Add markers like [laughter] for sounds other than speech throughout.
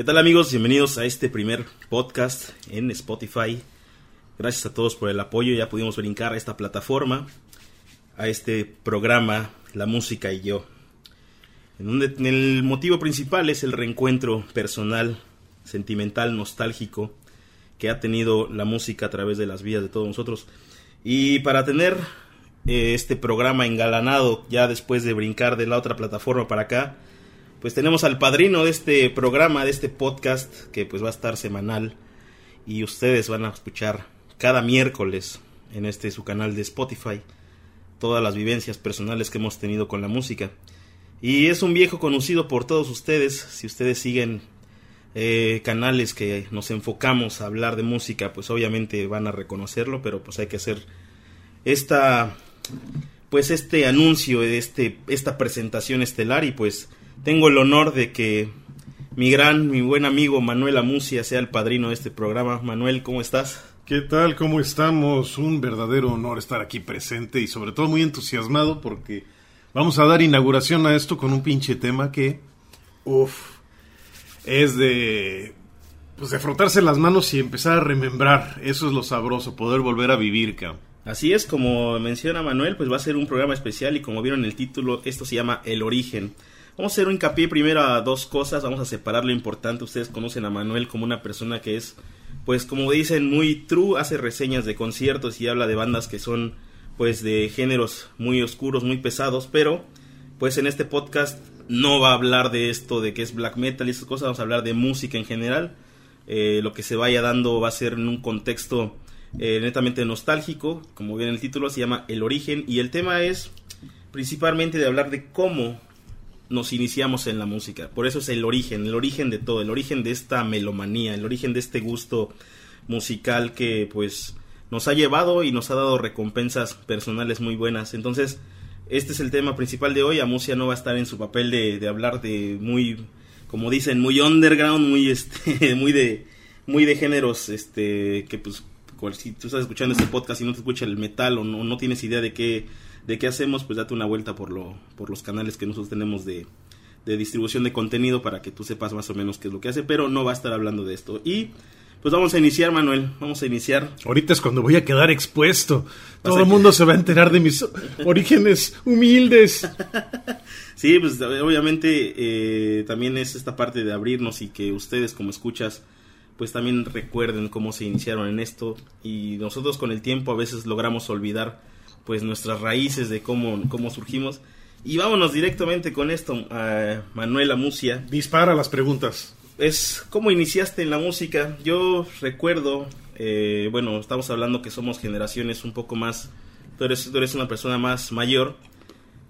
¿Qué tal amigos? Bienvenidos a este primer podcast en Spotify. Gracias a todos por el apoyo. Ya pudimos brincar a esta plataforma, a este programa, La Música y yo. En donde el motivo principal es el reencuentro personal, sentimental, nostálgico que ha tenido la música a través de las vidas de todos nosotros. Y para tener eh, este programa engalanado ya después de brincar de la otra plataforma para acá, pues tenemos al padrino de este programa, de este podcast, que pues va a estar semanal y ustedes van a escuchar cada miércoles en este su canal de Spotify todas las vivencias personales que hemos tenido con la música. Y es un viejo conocido por todos ustedes, si ustedes siguen eh, canales que nos enfocamos a hablar de música, pues obviamente van a reconocerlo, pero pues hay que hacer esta pues este anuncio este esta presentación estelar y pues tengo el honor de que mi gran, mi buen amigo Manuel Amucia sea el padrino de este programa. Manuel, ¿cómo estás? ¿Qué tal? ¿Cómo estamos? Un verdadero honor estar aquí presente y sobre todo muy entusiasmado porque vamos a dar inauguración a esto con un pinche tema que, uff, es de, pues de frotarse las manos y empezar a remembrar. Eso es lo sabroso, poder volver a vivir, cabrón. Así es, como menciona Manuel, pues va a ser un programa especial y como vieron en el título, esto se llama El Origen. Vamos a hacer un hincapié primero a dos cosas, vamos a separar lo importante. Ustedes conocen a Manuel como una persona que es, pues como dicen, muy true, hace reseñas de conciertos y habla de bandas que son, pues de géneros muy oscuros, muy pesados, pero pues en este podcast no va a hablar de esto, de que es black metal y esas cosas, vamos a hablar de música en general. Eh, lo que se vaya dando va a ser en un contexto eh, netamente nostálgico, como bien el título se llama El origen, y el tema es principalmente de hablar de cómo nos iniciamos en la música. Por eso es el origen, el origen de todo, el origen de esta melomanía, el origen de este gusto musical que pues nos ha llevado y nos ha dado recompensas personales muy buenas. Entonces, este es el tema principal de hoy. Amusia no va a estar en su papel de, de hablar de muy, como dicen, muy underground, muy este, [laughs] muy de, muy de géneros, este, que pues, si tú estás escuchando este podcast y no te escucha el metal o no, no tienes idea de qué de qué hacemos, pues date una vuelta por, lo, por los canales que nosotros tenemos de, de distribución de contenido para que tú sepas más o menos qué es lo que hace, pero no va a estar hablando de esto. Y pues vamos a iniciar, Manuel, vamos a iniciar. Ahorita es cuando voy a quedar expuesto. Todo el mundo se va a enterar de mis orígenes humildes. [laughs] sí, pues obviamente eh, también es esta parte de abrirnos y que ustedes como escuchas pues también recuerden cómo se iniciaron en esto y nosotros con el tiempo a veces logramos olvidar pues nuestras raíces de cómo, cómo surgimos. Y vámonos directamente con esto, a Manuel Amucia. Dispara las preguntas. Es, ¿cómo iniciaste en la música? Yo recuerdo, eh, bueno, estamos hablando que somos generaciones un poco más, tú eres, tú eres una persona más mayor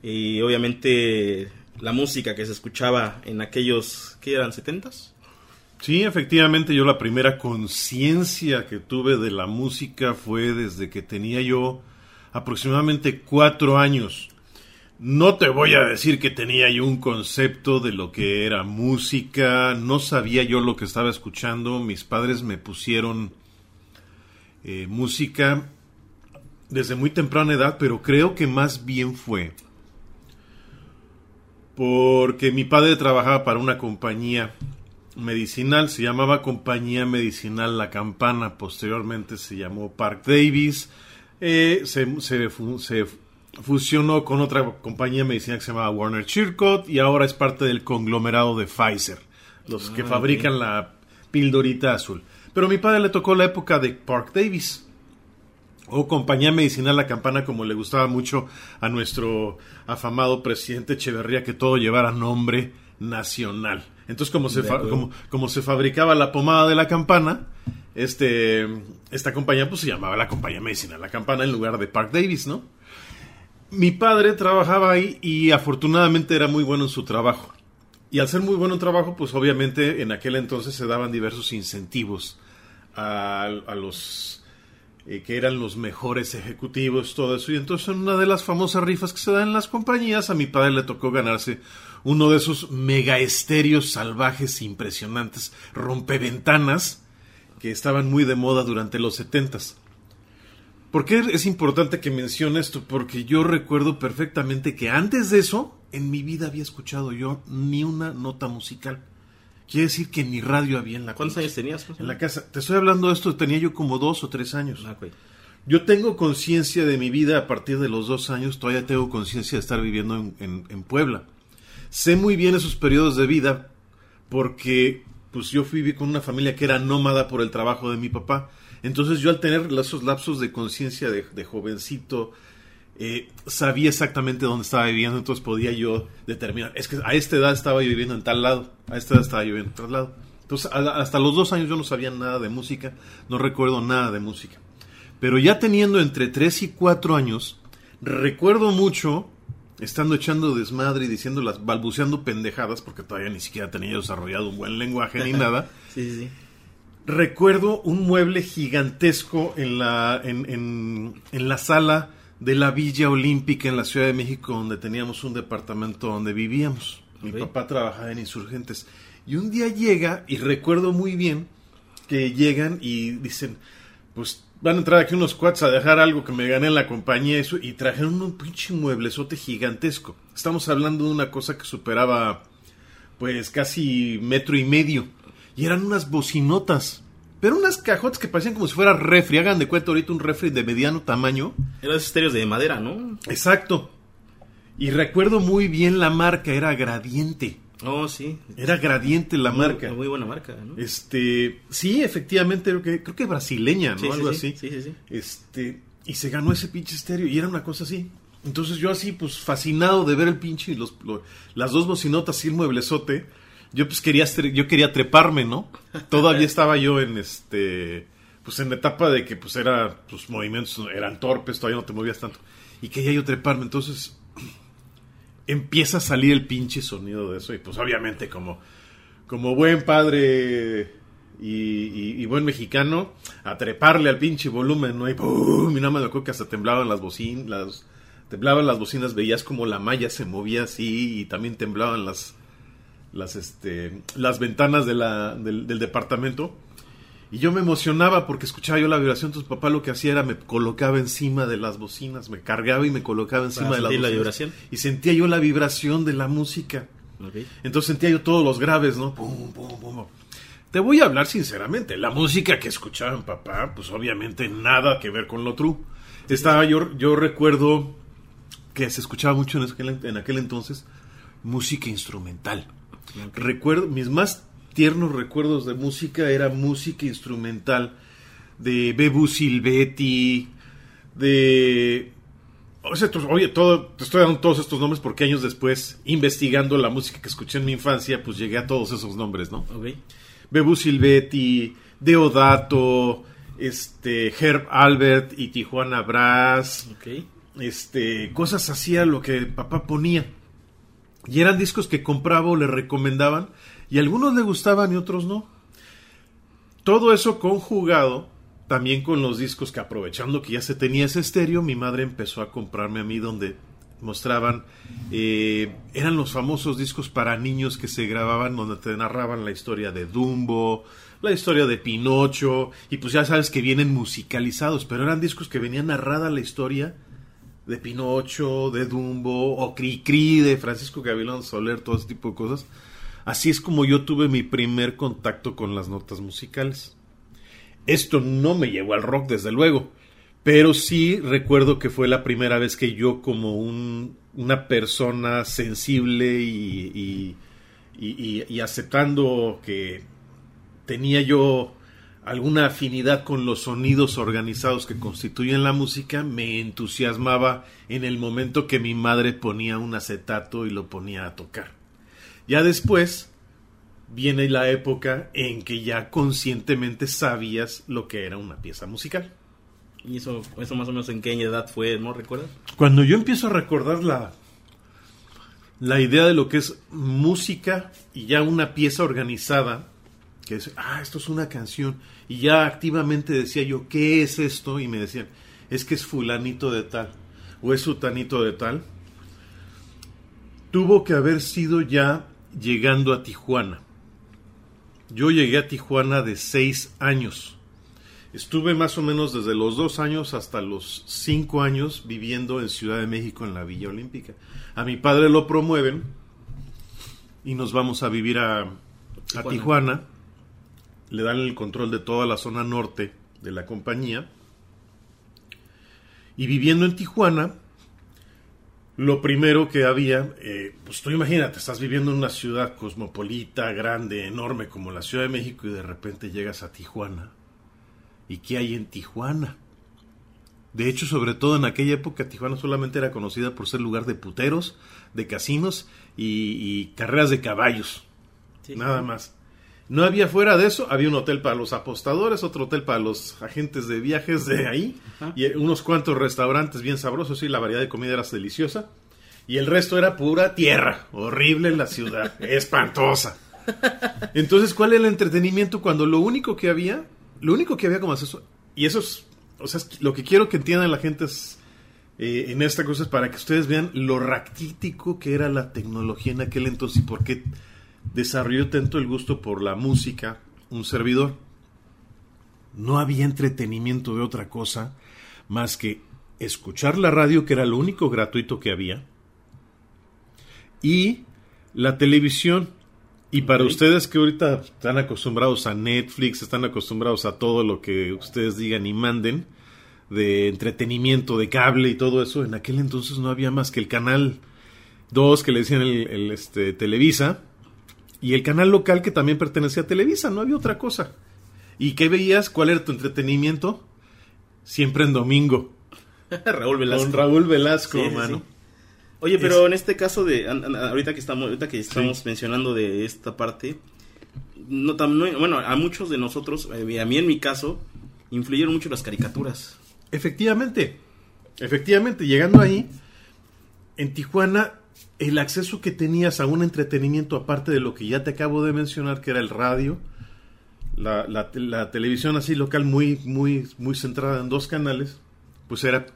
y obviamente la música que se escuchaba en aquellos, ¿qué eran? ¿70s? Sí, efectivamente, yo la primera conciencia que tuve de la música fue desde que tenía yo aproximadamente cuatro años. No te voy a decir que tenía yo un concepto de lo que era música, no sabía yo lo que estaba escuchando, mis padres me pusieron eh, música desde muy temprana edad, pero creo que más bien fue porque mi padre trabajaba para una compañía medicinal, se llamaba Compañía Medicinal La Campana, posteriormente se llamó Park Davis, eh, se, se, se, fusionó con otra compañía medicinal que se llamaba Warner Chircot y ahora es parte del conglomerado de Pfizer, los que ah, fabrican la pildorita azul. Pero a mi padre le tocó la época de Park Davis o compañía medicinal La Campana, como le gustaba mucho a nuestro afamado presidente Echeverría, que todo llevara nombre nacional. Entonces, como se, como, como se fabricaba la pomada de la campana, este, esta compañía pues se llamaba la compañía medicinal La Campana en lugar de Park Davis, ¿no? Mi padre trabajaba ahí y afortunadamente era muy bueno en su trabajo. Y al ser muy bueno en trabajo, pues obviamente en aquel entonces se daban diversos incentivos a, los eh, que eran los mejores ejecutivos, todo eso. Y entonces en una de las famosas rifas que se dan en las compañías, a mi padre le tocó ganarse uno de esos mega estéreos salvajes impresionantes, rompeventanas, que estaban muy de moda durante los setentas. ¿Por qué es importante que mencione esto? Porque yo recuerdo perfectamente que antes de eso, en mi vida había escuchado yo ni una nota musical. Quiere decir que ni radio había en la ¿Cuántos pinche- años tenías? En la casa. Te estoy hablando de esto, tenía yo como dos o tres años. Ah. Yo tengo conciencia de mi vida a partir de los dos años, todavía tengo conciencia de estar viviendo en, en- en Puebla. Sé muy bien esos periodos de vida porque pues yo fui con una familia que era nómada por el trabajo de mi papá. Entonces yo al tener esos lapsos de conciencia de, de jovencito, eh, sabía exactamente dónde estaba viviendo, entonces podía yo determinar, es que a esta edad estaba yo viviendo en tal lado, a esta edad estaba yo viviendo en tal lado. Entonces hasta los dos años yo no sabía nada de música, no recuerdo nada de música. Pero ya teniendo entre 3 y 4 años, recuerdo mucho estando echando desmadre y diciendo las balbuceando pendejadas porque todavía ni siquiera tenía desarrollado un buen lenguaje ni [laughs] nada. Sí, sí. Recuerdo un mueble gigantesco en la en, en- en la sala de la Villa Olímpica en la Ciudad de México donde teníamos un departamento donde vivíamos. Mi papá trabajaba en Insurgentes. Y un día llega y recuerdo muy bien que llegan y dicen, pues van a entrar aquí unos cuates a dejar algo que me gané en la compañía eso, y trajeron un pinche mueblezote gigantesco. Estamos hablando de una cosa que superaba pues casi metro y medio. Y eran unas bocinotas. Pero unas cajotas que parecían como si fuera refri. Hagan de cuenta ahorita un refri de mediano tamaño. Eran estéreos de madera, ¿no? Exacto. Y recuerdo muy bien la marca, era Gradiente. Oh, sí. Era Gradiente la Muy- marca. Muy buena marca, ¿no? Este, sí, efectivamente, creo que, creo que brasileña, ¿no? Sí, Algo sí, así. sí, sí, sí. Este, y se ganó ese pinche estéreo y era una cosa así. Entonces yo así, pues fascinado de ver el pinche, y los, lo- las dos bocinotas y el mueblezote, yo pues quería, yo quería treparme, ¿no? Todavía [laughs] estaba yo en este, pues en la etapa de que pues era, tus movimientos eran torpes, todavía no te movías tanto. Y quería yo treparme, entonces empieza a salir el pinche sonido de eso y pues obviamente como, como buen padre y, y- buen mexicano, a treparle al pinche volumen, ¿no? Y ¡pum! Y nada más me acuerdo que hasta temblaban las bocinas, las, temblaban las bocinas, veías como la malla se movía así y también temblaban las, las, este, las ventanas del departamento. Y yo me emocionaba porque escuchaba yo la vibración, entonces papá lo que hacía era me colocaba encima de las bocinas, me cargaba y me colocaba encima de las sentir la bocinas. vibración. Y sentía yo la vibración de la música. Entonces sentía yo todos los graves, ¿no? Pum, pum, pum. Te voy a hablar sinceramente. La música que escuchaba mi papá, pues obviamente nada que ver con lo true. Estaba yo, yo recuerdo que se escuchaba mucho en aquel, en aquel entonces música instrumental. Recuerdo, mis más tiernos recuerdos de música era música instrumental de Bebu Silvetti, de o sea, oye, todo, te estoy dando todos estos nombres porque años después, investigando la música que escuché en mi infancia, pues llegué a todos esos nombres, ¿no? Ok. Bebu Silvetti, Deodato, este, Herb Albert y Tijuana Brass, este, cosas así a lo que papá ponía. Y eran discos que compraba o le recomendaban, y algunos le gustaban y otros no. Todo eso conjugado también con los discos que aprovechando que ya se tenía ese estéreo, mi madre empezó a comprarme a mí donde mostraban, eh, eran los famosos discos para niños que se grababan donde te narraban la historia de Dumbo, la historia de Pinocho, y pues ya sabes que vienen musicalizados, pero eran discos que venían narrada la historia de Pinocho, de Dumbo, o Cricri, de Francisco Gavilán Soler, todo ese tipo de cosas. Así es como yo tuve mi primer contacto con las notas musicales. Esto no me llevó al rock, desde luego, pero sí recuerdo que fue la primera vez que yo como un- una persona sensible y, aceptando que tenía yo alguna afinidad con los sonidos organizados que constituyen la música, me entusiasmaba en el momento que mi madre ponía un acetato y lo ponía a tocar. Ya después viene la época en que ya conscientemente sabías lo que era una pieza musical. ¿Y eso, eso más o menos en qué edad fue, no recuerdas? Cuando yo empiezo a recordar la, la idea de lo que es música y ya una pieza organizada, que es, ah, esto es una canción, y ya activamente decía yo, ¿qué es esto? Y me decían, es que es fulanito de tal, o es sutanito de tal. Tuvo que haber sido ya llegando a Tijuana. Yo llegué a Tijuana de seis años. Estuve más o menos desde los dos años hasta los cinco años viviendo en Ciudad de México en la Villa Olímpica. A mi padre lo promueven y nos vamos a vivir a, a Tijuana, le dan el control de toda la zona norte de la compañía. Y viviendo en Tijuana, lo primero que había, eh, pues tú imagínate, estás viviendo en una ciudad cosmopolita, grande, enorme como la Ciudad de México y de repente llegas a Tijuana. ¿Y qué hay en Tijuana? De hecho, sobre todo en aquella época, Tijuana solamente era conocida por ser lugar de puteros, de casinos y, carreras de caballos. Nada más. No había fuera de eso, había un hotel para los apostadores, otro hotel para los agentes de viajes de ahí, y unos cuantos restaurantes bien sabrosos, y la variedad de comida era deliciosa. Y el resto era pura tierra, horrible en la ciudad, [laughs] espantosa. Entonces, ¿cuál era el entretenimiento cuando lo único que había, lo único que había como eso, y eso es, o sea, lo que quiero que entiendan la gente es, eh, en esta cosa es para que ustedes vean lo raquítico que era la tecnología en aquel entonces y por qué desarrolló tanto el gusto por la música un servidor. No había entretenimiento de otra cosa más que escuchar la radio, que era lo único gratuito que había, y la televisión. Y para ustedes que ahorita están acostumbrados a Netflix, están acostumbrados a todo lo que ustedes digan y manden, de entretenimiento, de cable y todo eso, en aquel entonces no había más que el canal 2 que le decían el, este, Televisa, y el canal local que también pertenecía a Televisa, no había otra cosa. ¿Y qué veías? ¿Cuál era tu entretenimiento? Siempre en domingo. [laughs] Raúl Velasco. Con Raúl Velasco, mano. Oye, pero en este caso de ahorita que estamos ahorita que estamos mencionando de esta parte, no, bueno, a muchos de nosotros, eh, a mí en mi caso, influyeron mucho las caricaturas. Efectivamente. Efectivamente, llegando ahí en Tijuana el acceso que tenías a un entretenimiento aparte de lo que ya te acabo de mencionar, que era el radio, la, televisión así local muy, muy, centrada en dos canales, pues era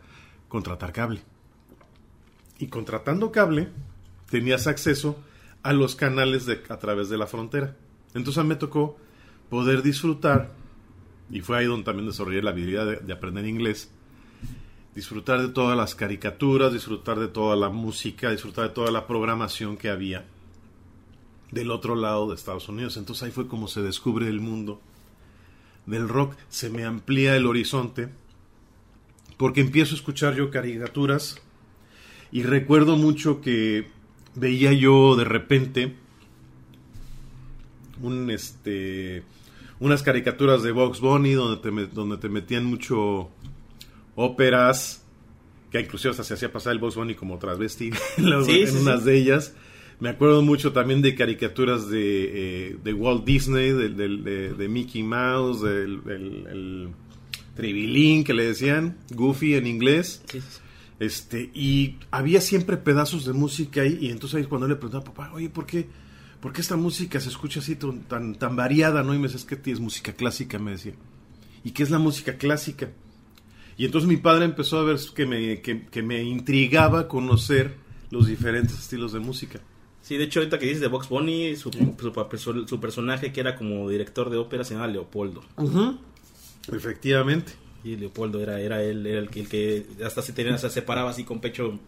contratar cable. Y contratando cable, tenías acceso a los canales a través de la frontera. Entonces me tocó poder disfrutar, y fue ahí donde también desarrollé la habilidad de aprender inglés, disfrutar de todas las caricaturas, disfrutar de toda la música, disfrutar de toda la programación que había del otro lado de Estados Unidos. Entonces ahí fue como se descubre el mundo del rock, se me amplía el horizonte, porque empiezo a escuchar yo caricaturas y recuerdo mucho que veía yo de repente un este unas caricaturas de Box Bunny donde te, donde te metían mucho óperas, que inclusive hasta se hacía pasar el Box Bunny como travesti [laughs] en, unas de ellas. Me acuerdo mucho también de caricaturas de, eh, de Walt Disney, de, de, Mickey Mouse, del el, Tribilín que le decían, Goofy en inglés. Este, y había siempre pedazos de música ahí, y entonces ahí cuando le preguntaba a papá, oye, ¿por qué, ¿por qué esta música se escucha así tan, tan variada? ¿no? Y me decía, es que es música clásica, me decía. ¿Y qué es la música clásica? Y entonces mi padre empezó a ver que me, que, me intrigaba conocer los diferentes estilos de música. Sí, de hecho, ahorita que dices de Box Bunny, su, su, personaje que era como director de ópera se llama Leopoldo. Efectivamente. Y Leopoldo era, era él, era el, que, el que hasta se, tenía, se separaba así con pecho.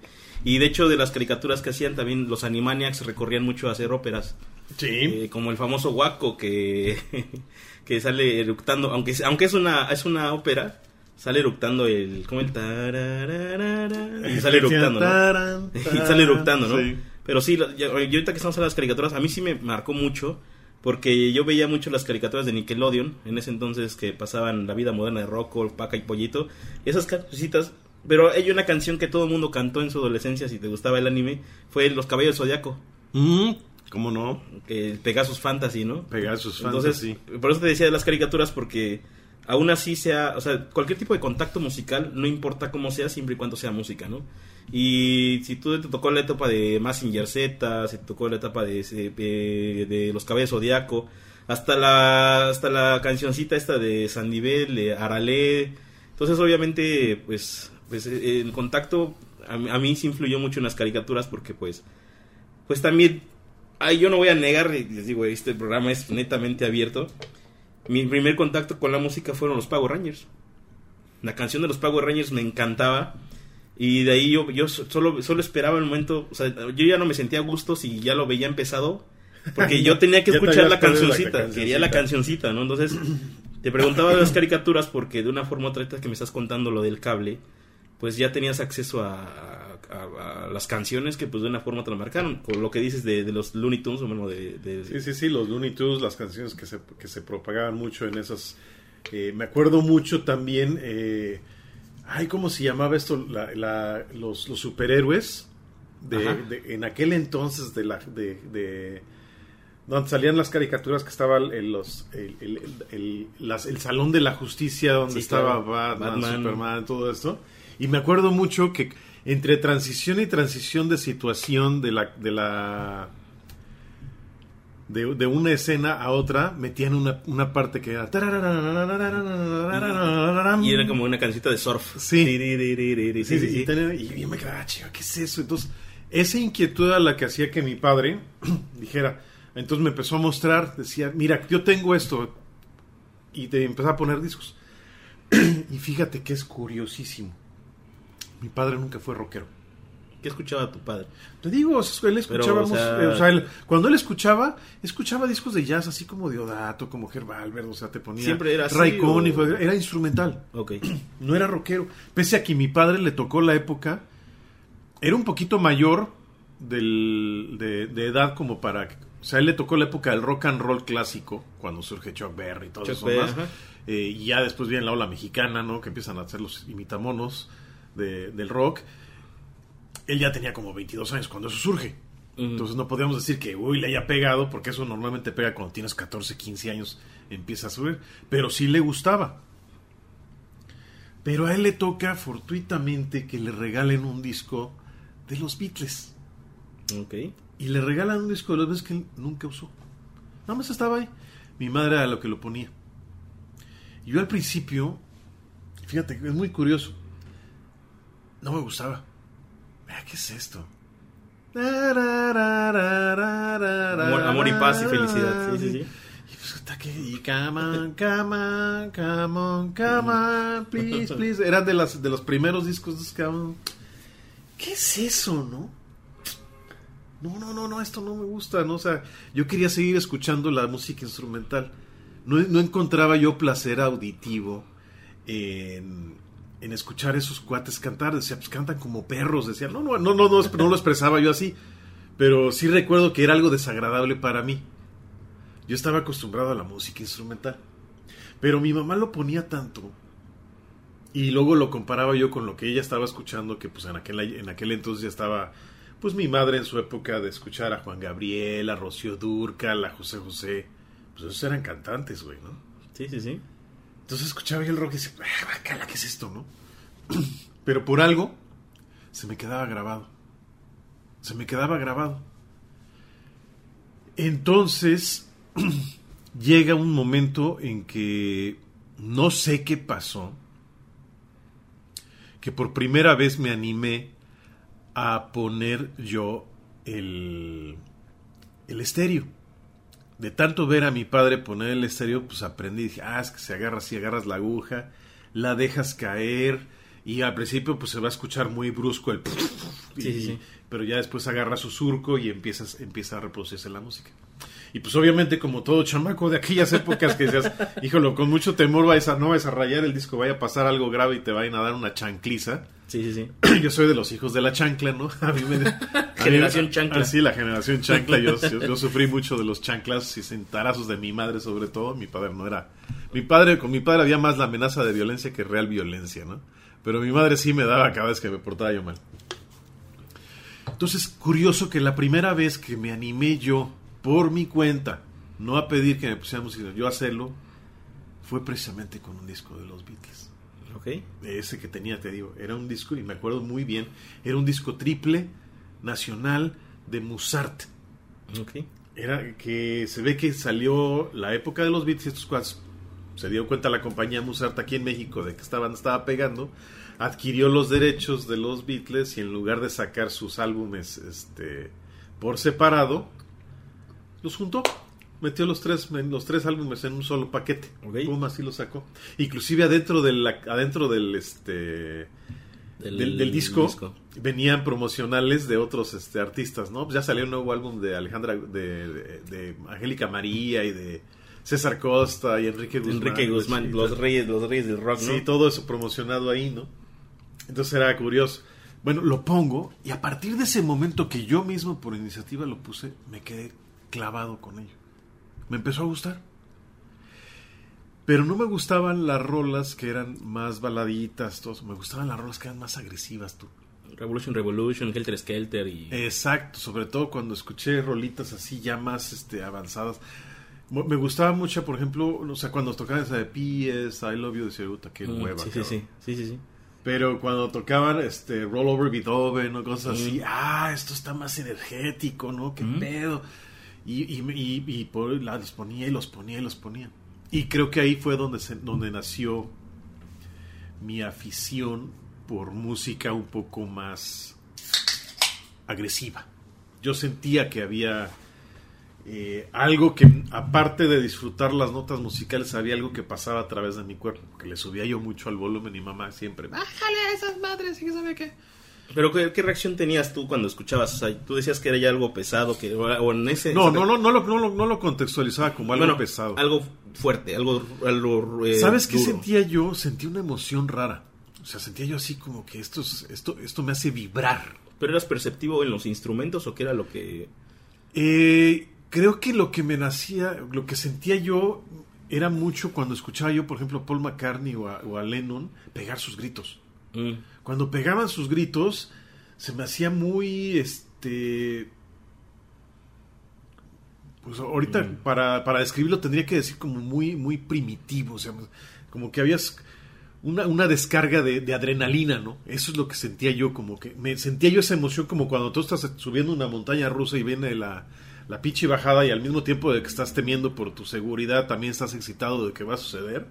Y de hecho, de las caricaturas que hacían, también los Animaniacs recorrían mucho a hacer óperas. Sí. Eh, como el famoso Waco que, [laughs] que sale eructando, aunque, aunque es, una, es una ópera, sale eructando el como el y sale eructando ¿no? [laughs] y sale eructando no pero sí yo, ahorita que estamos en las caricaturas a mí sí me marcó mucho porque yo veía mucho las caricaturas de Nickelodeon en ese entonces que pasaban la vida moderna de Rocco Paca y Pollito esas cositas pero hay una canción que todo el mundo cantó en su adolescencia si te gustaba el anime fue Los Caballos Zodiaco mm, ¿Cómo no? Que Pegasus Fantasy, ¿no? Pegasus Fantasy. Por eso te decía de las caricaturas, porque aún así sea, o sea, cualquier tipo de contacto musical, no importa cómo sea, siempre y cuando sea música, ¿no? Y si tú te tocó la etapa de Massinger Z, si te tocó la etapa de, de, Los Cabezos Zodiaco, hasta la, hasta la cancioncita esta de Sandivel, de Aralé, entonces obviamente, pues, pues el contacto a, mí sí influyó mucho en las caricaturas porque pues, pues también, ay, yo no voy a negar, les digo, este programa es netamente abierto, mi primer contacto con la música fueron los Power Rangers. La canción de los Power Rangers me encantaba. Y de ahí yo, yo solo, solo esperaba el momento. O sea, yo ya no me sentía a gusto si ya lo veía empezado. Porque [laughs] yo tenía que escuchar la perdido la cancioncita, cancioncita. quería la cancioncita, ¿no? Entonces, te preguntaba de las caricaturas porque de una forma u otra que me estás contando lo del cable, pues ya tenías acceso a, a- a las canciones que pues de una forma te la marcaron. Con lo que dices de, de los Looney Tunes, o bueno, de... de- Sí, sí, sí, los Looney Tunes, las canciones que se, que se propagaban mucho en esas. eh, me acuerdo mucho también. Eh, ay, ¿cómo se llamaba esto? La- la- los, los superhéroes. De, en aquel entonces de la. De, de- donde salían las caricaturas que estaba el, los, el, el- el- el- las- el Salón de la Justicia, donde Sí, estaba claro. Batman, Batman. Superman, todo esto. Y me acuerdo mucho que entre transición y transición de situación de la, de la de, de una escena a otra metían una, una parte que era Y era como una cancioncita de surf. Sí. Sí, sí, sí, y, yo me quedaba, chido, ¿qué es eso? Entonces, esa inquietud a la que hacía que mi padre [clears throat] dijera, entonces me empezó a mostrar, decía, mira, yo tengo esto, y te empezó a poner discos. [clears throat] y fíjate que es curiosísimo. Mi padre nunca fue rockero. ¿Qué escuchaba tu padre? Te digo, él escuchaba, o sea- mus- eh, o sea, él- cuando él escuchaba, escuchaba discos de jazz así como de Odato, como Herb Albert, o sea, te ponía ¿Siempre era así, o- Conniff, era instrumental. Ok. No era rockero. Pese a que mi padre le tocó la época, era un poquito mayor del, de, de edad como para... O sea, él le tocó la época del rock and roll clásico, cuando surge Chuck Berry y todo Chuck eso más. Eh, y ya después viene la ola mexicana, ¿no? Que empiezan a hacer los imitamonos de- del rock. Él ya tenía como 22 años cuando eso surge. Entonces no podíamos decir que, uy, le haya pegado, porque eso normalmente pega cuando tienes 14, 15 años, empieza a subir. Pero sí le gustaba. Pero a él le toca fortuitamente que le regalen un disco de los Beatles. Ok. Y le regalan un disco de los Beatles que él nunca usó. Nada más estaba ahí. Mi madre era lo que lo ponía. Yo al principio, fíjate, es muy curioso. No me gustaba. Vea, ¿qué es esto? Amor, amor y paz y felicidad. Sí, sí, sí. Y pues, y come on, come on, come on, come on, please, please. Eran de, las, de los primeros discos de ¿Qué es eso, no? No, no, no, no, esto no me gusta, ¿no? O sea, yo quería seguir escuchando la música instrumental. No, no encontraba yo placer auditivo en, en escuchar esos cuates cantar. Decía, pues cantan como perros. Decía, no, no, no, no, no, no lo expresaba yo así. Pero sí recuerdo que era algo desagradable para mí. Yo estaba acostumbrado a la música instrumental. Pero mi mamá lo ponía tanto. Y luego lo comparaba yo con lo que ella estaba escuchando, que pues en aquel, en aquel entonces ya estaba, pues mi madre en su época de escuchar a Juan Gabriel, a Rocío Durcal, a José José. Pues esos eran cantantes, güey, ¿no? Sí, sí, sí. Entonces escuchaba yo el rock y decía, "Ah, bacala, ¿qué es esto, no? [clears throat] Pero por algo se me quedaba grabado. Se me quedaba grabado. Entonces [clears throat] llega un momento en que no sé qué pasó, que por primera vez me animé a poner yo el, el estéreo. De tanto ver a mi padre poner el estéreo, pues aprendí. Dije, ah, es que se agarra así, agarras la aguja, la dejas caer, y al principio pues se va a escuchar muy brusco el... sí, sí. [laughs] Pero ya después agarra su surco y empiezas, empieza a reproducirse la música. Y pues obviamente como todo chamaco de aquellas épocas que decías, [laughs] híjole, con mucho temor vais a, no vais a rayar el disco, vaya a pasar algo grave y te vayan a dar una chancliza. Sí, sí, sí. [clears throat] Yo soy de los hijos de la chancla, ¿no? [laughs] A mí me... a mí- Generación chancla. Ah, sí, la generación chancla. Yo, [laughs] yo, yo sufrí mucho de los chanclas y cintarazos de mi madre sobre todo. Mi padre no era... Mi padre, con mi padre había más la amenaza de violencia que real violencia, ¿no? Pero mi madre sí me daba cada vez que me portaba yo mal. Entonces, curioso que la primera vez que me animé yo, por mi cuenta, no a pedir que me pusiéramos, sino yo a hacerlo, fue precisamente con un disco de los Beatles Ok. ese que tenía, te digo, era un disco, y me acuerdo muy bien, era un disco triple nacional de Musart. Ok. Era que se ve que salió la época de los Beatles estos cuates se dio cuenta la compañía Musart aquí en México de que estaban, estaba pegando, adquirió los derechos de los Beatles y en lugar de sacar sus álbumes este, por separado, los juntó. Metió los tres, los tres álbumes en un solo paquete. Ok. Pum, así lo sacó. Inclusive adentro del, adentro del este del, disco, venían promocionales de otros este, artistas, ¿no? Pues ya salió un nuevo álbum de Alejandra, de, de, Angélica María y de César Costa y Enrique Guzmán. Enrique Guzmán, los reyes, los reyes del rock, ¿no? Sí, todo eso promocionado ahí, ¿no? Entonces era curioso. Bueno, lo pongo y a partir de ese momento que yo mismo por iniciativa lo puse, me quedé clavado con ello. Me empezó a gustar. Pero no me gustaban las rolas que eran más baladitas. Me gustaban las rolas que eran más agresivas, tú. Revolution Revolution, Helter Skelter y... Exacto, sobre todo cuando escuché rolitas así ya más este, avanzadas. Me gustaba mucho, por ejemplo, o sea, cuando tocaban esa de P.S., I Love You, decía, puta, qué mm, nueva. Sí, sí, sí, sí, sí, Pero cuando tocaban este Roll Over Beethoven o cosas así, mm. ah, esto está más energético, ¿no? Qué mm. pedo. Y, y, y, y por, los ponía y los ponía y los ponía. Y creo que ahí fue donde, donde nació mi afición por música un poco más agresiva. Yo sentía que había eh, algo que, aparte de disfrutar las notas musicales, había algo que pasaba a través de mi cuerpo, que le subía yo mucho al volumen y mamá siempre, bájale a esas madres y que sabe qué. Pero ¿qué, reacción tenías tú cuando escuchabas? O sea, tú decías que era ya algo pesado, que o en ese... No, no, no, no, lo, no, no lo contextualizaba como algo pesado. Algo fuerte, algo... algo eh, ¿Sabes qué sentía yo? Sentí una emoción rara. O sea, sentía yo así como que esto, esto, esto me hace vibrar. ¿Pero eras perceptivo en los instrumentos o qué era lo que...? Eh, creo que lo que me nacía, lo que sentía yo era mucho cuando escuchaba yo, por ejemplo, a Paul McCartney o a Lennon pegar sus gritos. Mm. Cuando pegaban sus gritos, se me hacía muy, este... Pues ahorita mm. para, para, describirlo tendría que decir como muy, muy primitivo, o sea, como que habías una, una descarga de, adrenalina, ¿no? Eso es lo que sentía yo, como que me sentía yo esa emoción como cuando tú estás subiendo una montaña rusa y viene la, la pichi bajada y al mismo tiempo de que estás temiendo por tu seguridad, también estás excitado de que va a suceder.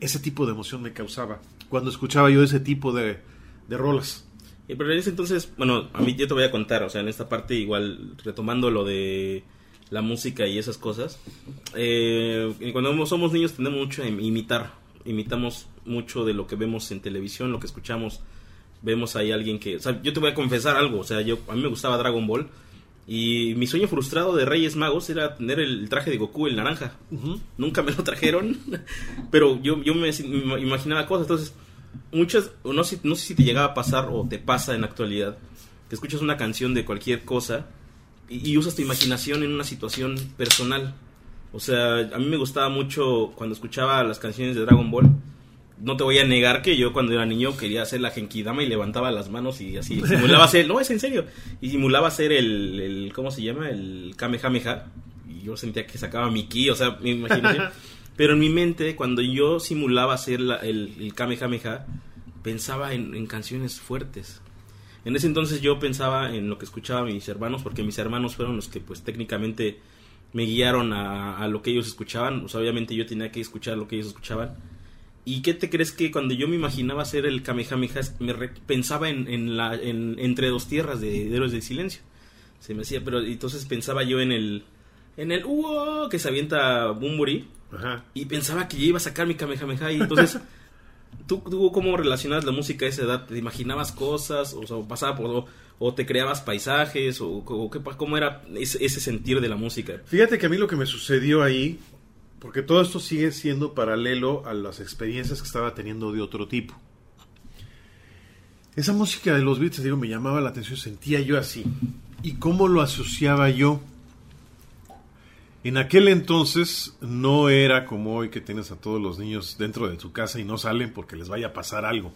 Ese tipo de emoción me causaba cuando escuchaba yo ese tipo de, de rolas. Y pero en ese entonces, bueno, a mí yo te voy a contar, o sea, en esta parte igual, retomando lo de la música y esas cosas, eh, cuando somos niños tenemos mucho a imitar, imitamos mucho de lo que vemos en televisión, lo que escuchamos, vemos ahí a alguien que, o sea, yo te voy a confesar algo, o sea, yo a mí me gustaba Dragon Ball y mi sueño frustrado de Reyes Magos era tener el traje de Goku, el naranja. Nunca me lo trajeron, [laughs] pero yo, yo me imaginaba cosas, entonces muchas, no sé, no sé si te llegaba a pasar o te pasa en la actualidad, que escuchas una canción de cualquier cosa y, usas tu imaginación en una situación personal. O sea, a mí me gustaba mucho cuando escuchaba las canciones de Dragon Ball. No te voy a negar que yo cuando era niño quería hacer la Genkidama y levantaba las manos y así [laughs] simulaba hacer, no es en serio, y simulaba hacer el, el ¿cómo se llama? El Kamehameha. Y yo sentía que sacaba mi ki, o sea, mi imaginación. [laughs] Pero en mi mente, cuando yo simulaba hacer el, el Kamehameha, pensaba en, canciones fuertes. En ese entonces yo pensaba en lo que escuchaba mis hermanos, porque mis hermanos fueron los que pues técnicamente me guiaron a, lo que ellos escuchaban. obviamente yo tenía que escuchar lo que ellos escuchaban. ¿Y qué te crees que cuando yo me imaginaba hacer el Kamehameha, me pensaba en, la, en Entre dos tierras de, Héroes del Silencio? Se me hacía, pero entonces pensaba yo en el, en el que se avienta Bumburi y pensaba que ya iba a sacar mi Kamehameha y entonces... [laughs] ¿Tú, ¿Tú, cómo relacionabas la música a esa edad? ¿Te imaginabas cosas? ¿O, pasaba por, o, te creabas paisajes? ¿O, cómo era ese, sentir de la música? Fíjate que a mí lo que me sucedió ahí, porque todo esto sigue siendo paralelo a las experiencias que estaba teniendo de otro tipo. Esa música de los Beats, digo, me llamaba la atención, sentía yo así. ¿Y cómo lo asociaba yo? En aquel entonces no era como hoy que tienes a todos los niños dentro de tu casa y no salen porque les vaya a pasar algo.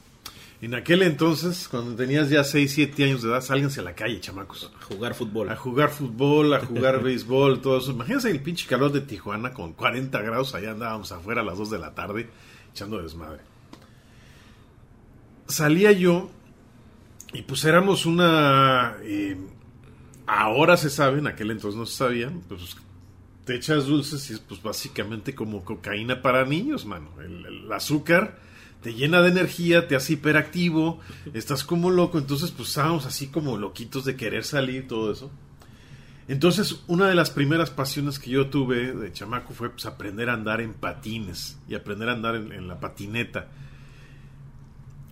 En aquel entonces, cuando tenías ya 6, 7 años de edad, sálganse a la calle, chamacos. A jugar fútbol. A jugar fútbol, a jugar [laughs] béisbol, todo eso. Imagínense el pinche calor de Tijuana con 40 grados, allá andábamos afuera a las 2 de la tarde echando desmadre. Salía yo y pues éramos una... Eh, ahora se sabe, en aquel entonces no se sabía, pues te echas dulces y es pues básicamente como cocaína para niños, mano. El, azúcar te llena de energía, te hace hiperactivo, estás como loco, entonces pues estábamos así como loquitos de querer salir, todo eso. Entonces, una de las primeras pasiones que yo tuve de chamaco fue pues, aprender a andar en patines y aprender a andar en, la patineta.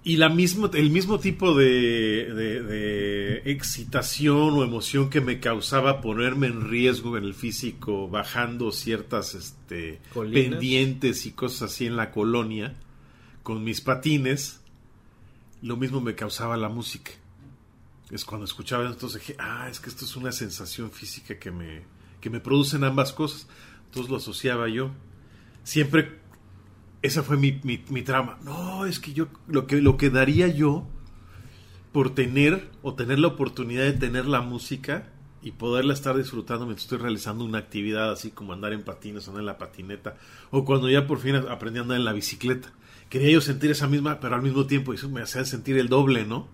Y la mismo, el mismo tipo de, de, excitación o emoción que me causaba ponerme en riesgo en el físico, bajando ciertas este, pendientes y cosas así en la colonia, con mis patines, lo mismo me causaba la música. Es cuando escuchaba esto, dije, ah, es que esto es una sensación física que me, que me producen ambas cosas. Entonces lo asociaba yo. Siempre esa fue mi, mi, trama. No, es que yo lo que lo que daría yo por tener o tener la oportunidad de tener la música y poderla estar disfrutando mientras estoy realizando una actividad así como andar en patines, andar en la patineta o cuando ya por fin aprendí a andar en la bicicleta. Quería yo sentir esa misma, pero al mismo tiempo eso me hacía sentir el doble, ¿no?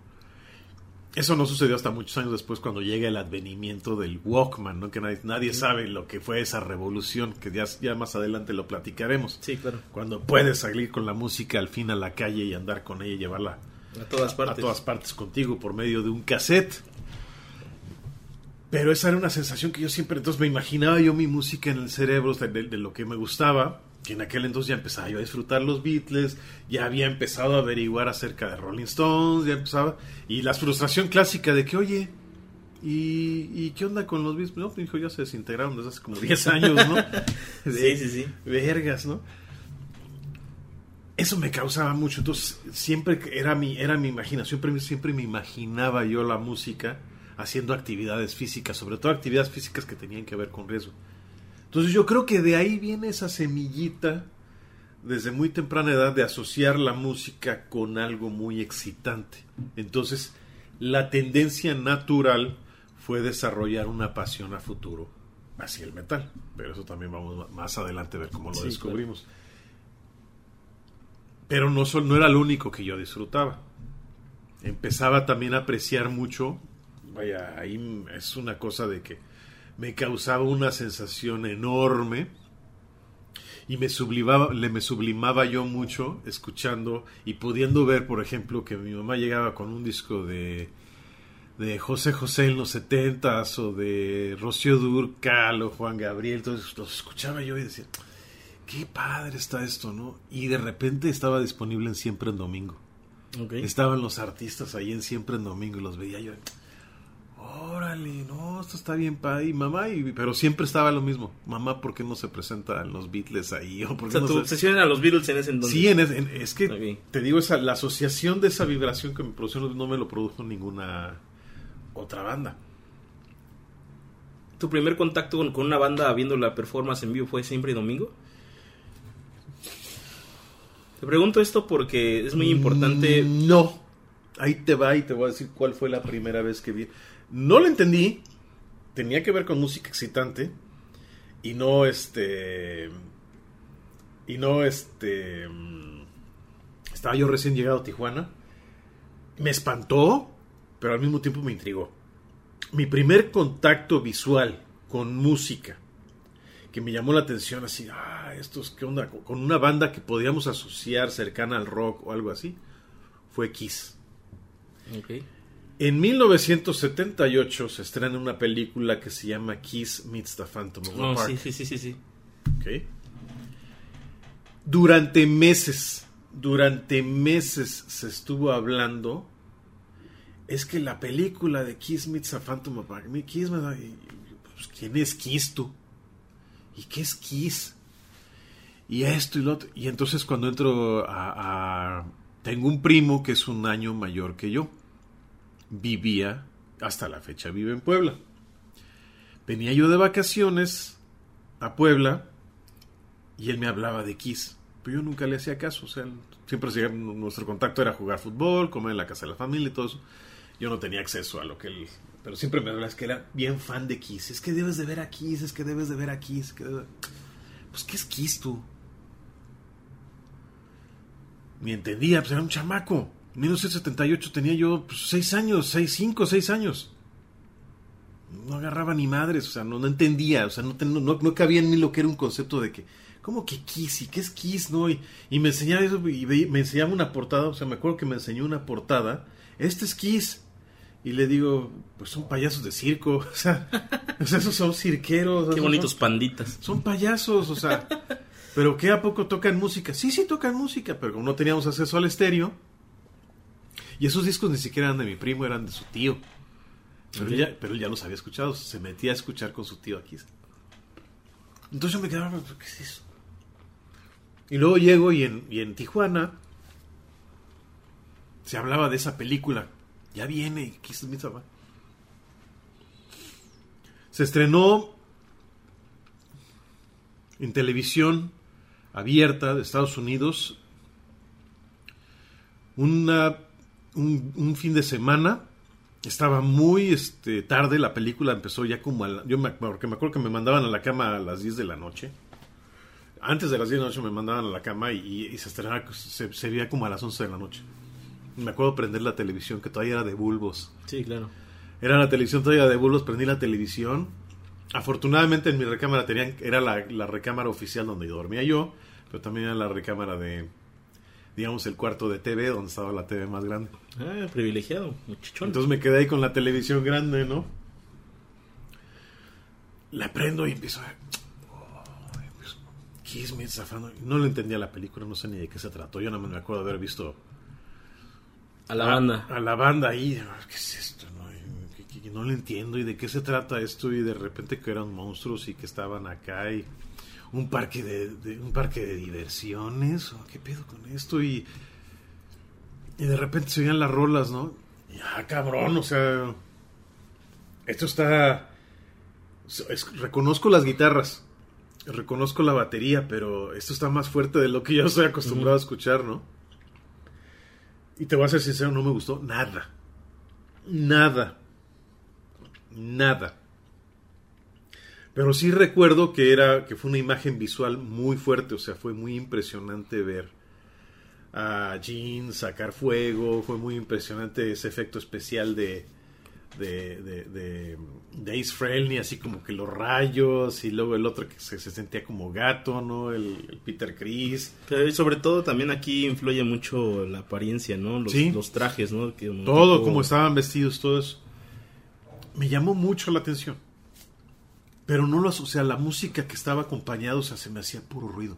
Eso no sucedió hasta muchos años después cuando llega el advenimiento del Walkman, ¿no? Que nadie, sabe lo que fue esa revolución, que ya, ya, más adelante lo platicaremos. Sí, claro. Cuando puedes salir con la música al fin a la calle y andar con ella y llevarla a todas partes. A todas partes contigo por medio de un cassette. Pero esa era una sensación que yo siempre, entonces me imaginaba yo mi música en el cerebro de lo que me gustaba que en aquel entonces ya empezaba yo a disfrutar los Beatles, ya había empezado a averiguar acerca de Rolling Stones, ya empezaba, y la frustración clásica de que, oye, ¿y, qué onda con los Beatles? No, pues, dijo, ya se desintegraron desde hace como 10 años, ¿no? [laughs] sí, sí, sí. Vergas, ¿no? Eso me causaba mucho, entonces siempre era mi, era mi imaginación, siempre, siempre me imaginaba yo la música haciendo actividades físicas, sobre todo actividades físicas que tenían que ver con riesgo. Entonces yo creo que de ahí viene esa semillita desde muy temprana edad de asociar la música con algo muy excitante. Entonces la tendencia natural fue desarrollar una pasión a futuro hacia el metal. Pero eso también vamos más adelante a ver cómo lo descubrimos. Pero no, no era lo único que yo disfrutaba. Empezaba también a apreciar mucho. Vaya, ahí es una cosa de que me causaba una sensación enorme y me sublimaba, le me sublimaba yo mucho escuchando y pudiendo ver, por ejemplo, que mi mamá llegaba con un disco de, de José José en los setentas o de Rocío Durcal o Juan Gabriel, entonces los escuchaba yo y decía, qué padre está esto, ¿no? Y de repente estaba disponible en Siempre en Domingo. Estaban los artistas ahí en Siempre en Domingo y los veía yo órale, no, esto está bien padre. Y mamá, y, pero siempre estaba lo mismo. Mamá, ¿por qué no se presentan los Beatles ahí? O, sea, tu obsesión a los Beatles en ese entonces. Sí, es que te digo, esa, la asociación de esa vibración que me produjo no me lo produjo ninguna otra banda. ¿Tu primer contacto con, una banda viendo la performance en vivo fue siempre domingo? Te pregunto esto porque es muy importante. Mm, no. Ahí te va y te voy a decir cuál fue la primera vez que vi. No lo entendí. Tenía que ver con música excitante. Y no este. Y no este. Estaba yo recién llegado a Tijuana. Me espantó, pero al mismo tiempo me intrigó. Mi primer contacto visual con música que me llamó la atención así, ah, estos, ¿qué onda? Con una banda que podíamos asociar cercana al rock o algo así, fue Kiss. Okay. En 1978 se estrena una película que se llama Kiss Meets the Phantom of the oh, Sí, sí, sí, sí. Durante meses, durante meses se estuvo hablando. Es que la película de Kiss Meets the Phantom of the Kiss, pues, ¿quién es Kiss tú? ¿Y qué es Kiss? Y esto y lo otro. Y entonces cuando entro a... Tengo un primo que es un año mayor que yo vivía, hasta la fecha vive en Puebla. Venía yo de vacaciones a Puebla y él me hablaba de Kiss, pero yo nunca le hacía caso, o sea, siempre nuestro contacto era jugar fútbol, comer en la casa de la familia y todo eso. Yo no tenía acceso a lo que él, pero siempre me hablaba, es que era bien fan de Kiss, es que debes de ver a Kiss, es que debes de ver a Kiss, que pues ¿qué es Kiss tú? Ni entendía, pues era un chamaco. 1978 tenía yo 6 pues, años, 6, 5, 6 años. No agarraba ni madres, o sea, no, no entendía, o sea, no, no, no, cabía en mí lo que era un concepto de que, ¿cómo que Kiss? ¿Y qué es Kiss? No, y, me enseñaba eso, y me enseñaba una portada, o sea, me acuerdo que me enseñó una portada, este es Kiss. Y le digo, pues son payasos de circo, [laughs] o sea, o sea esos son cirqueros. Qué bonitos panditas. Son payasos, o sea, pero ¿qué a poco tocan música? Sí, sí tocan música, pero como no teníamos acceso al estéreo, Y esos discos ni siquiera eran de mi primo, eran de su tío. Pero, él ya, pero él ya los había escuchado, se metía a escuchar con su tío aquí. Entonces yo me quedaba, "¿Pero ¿qué es eso? Y luego llego y en, y en Tijuana se hablaba de esa película. Ya viene, Kiss Me. Se estrenó en televisión abierta de Estados Unidos una, un, un fin de semana. Estaba muy este, tarde, la película empezó ya como a la- yo me, porque me acuerdo que me mandaban a la cama a las 10 de la noche. Antes de las 10 de la noche me mandaban a la cama y, y se estrenaba, se, se veía como a las 11 de la noche. Me acuerdo prender la televisión, que todavía era de bulbos. Sí, claro. Era la televisión todavía de bulbos, prendí la televisión. Afortunadamente en mi recámara tenían, era la, la recámara oficial donde dormía yo, pero también era la recámara de, digamos, el cuarto de TV, donde estaba la TV más grande. Ah, privilegiado, muchachón. Entonces me quedé ahí con la televisión grande, ¿no? La prendo y empiezo a... Ay, pues, Kiss Me zafando. No le entendía la película, no sé ni de qué se trató. Yo nada más me acuerdo de haber visto a la banda. a la banda ahí, ¿qué es esto? No, que no le entiendo y de qué se trata esto y de repente que eran monstruos y que estaban acá y un parque de, de- un parque de diversiones, ¿o qué pedo con esto y y de repente se oían las rolas, ¿no? Y, ah, cabrón, o sea, esto está es- reconozco las guitarras, reconozco la batería, pero esto está más fuerte de lo que yo estoy acostumbrado a escuchar, ¿no? Y te voy a ser sincero, no me gustó nada. Nada. Nada. Pero sí recuerdo que era que fue una imagen visual muy fuerte, o sea, fue muy impresionante ver a Jean sacar fuego, fue muy impresionante ese efecto especial de de, de, de, de Ace Frehley, así como que los rayos y luego el otro que se, se sentía como gato, ¿no? El, el Peter Chris. Pero y sobre todo también aquí influye mucho la apariencia, ¿no? Los, Sí. los trajes, ¿no? Que Todo, tipo- como estaban vestidos, todo eso. Me llamó mucho la atención. Pero no lo, o sea, la música que estaba acompañada, o sea, se me hacía puro ruido.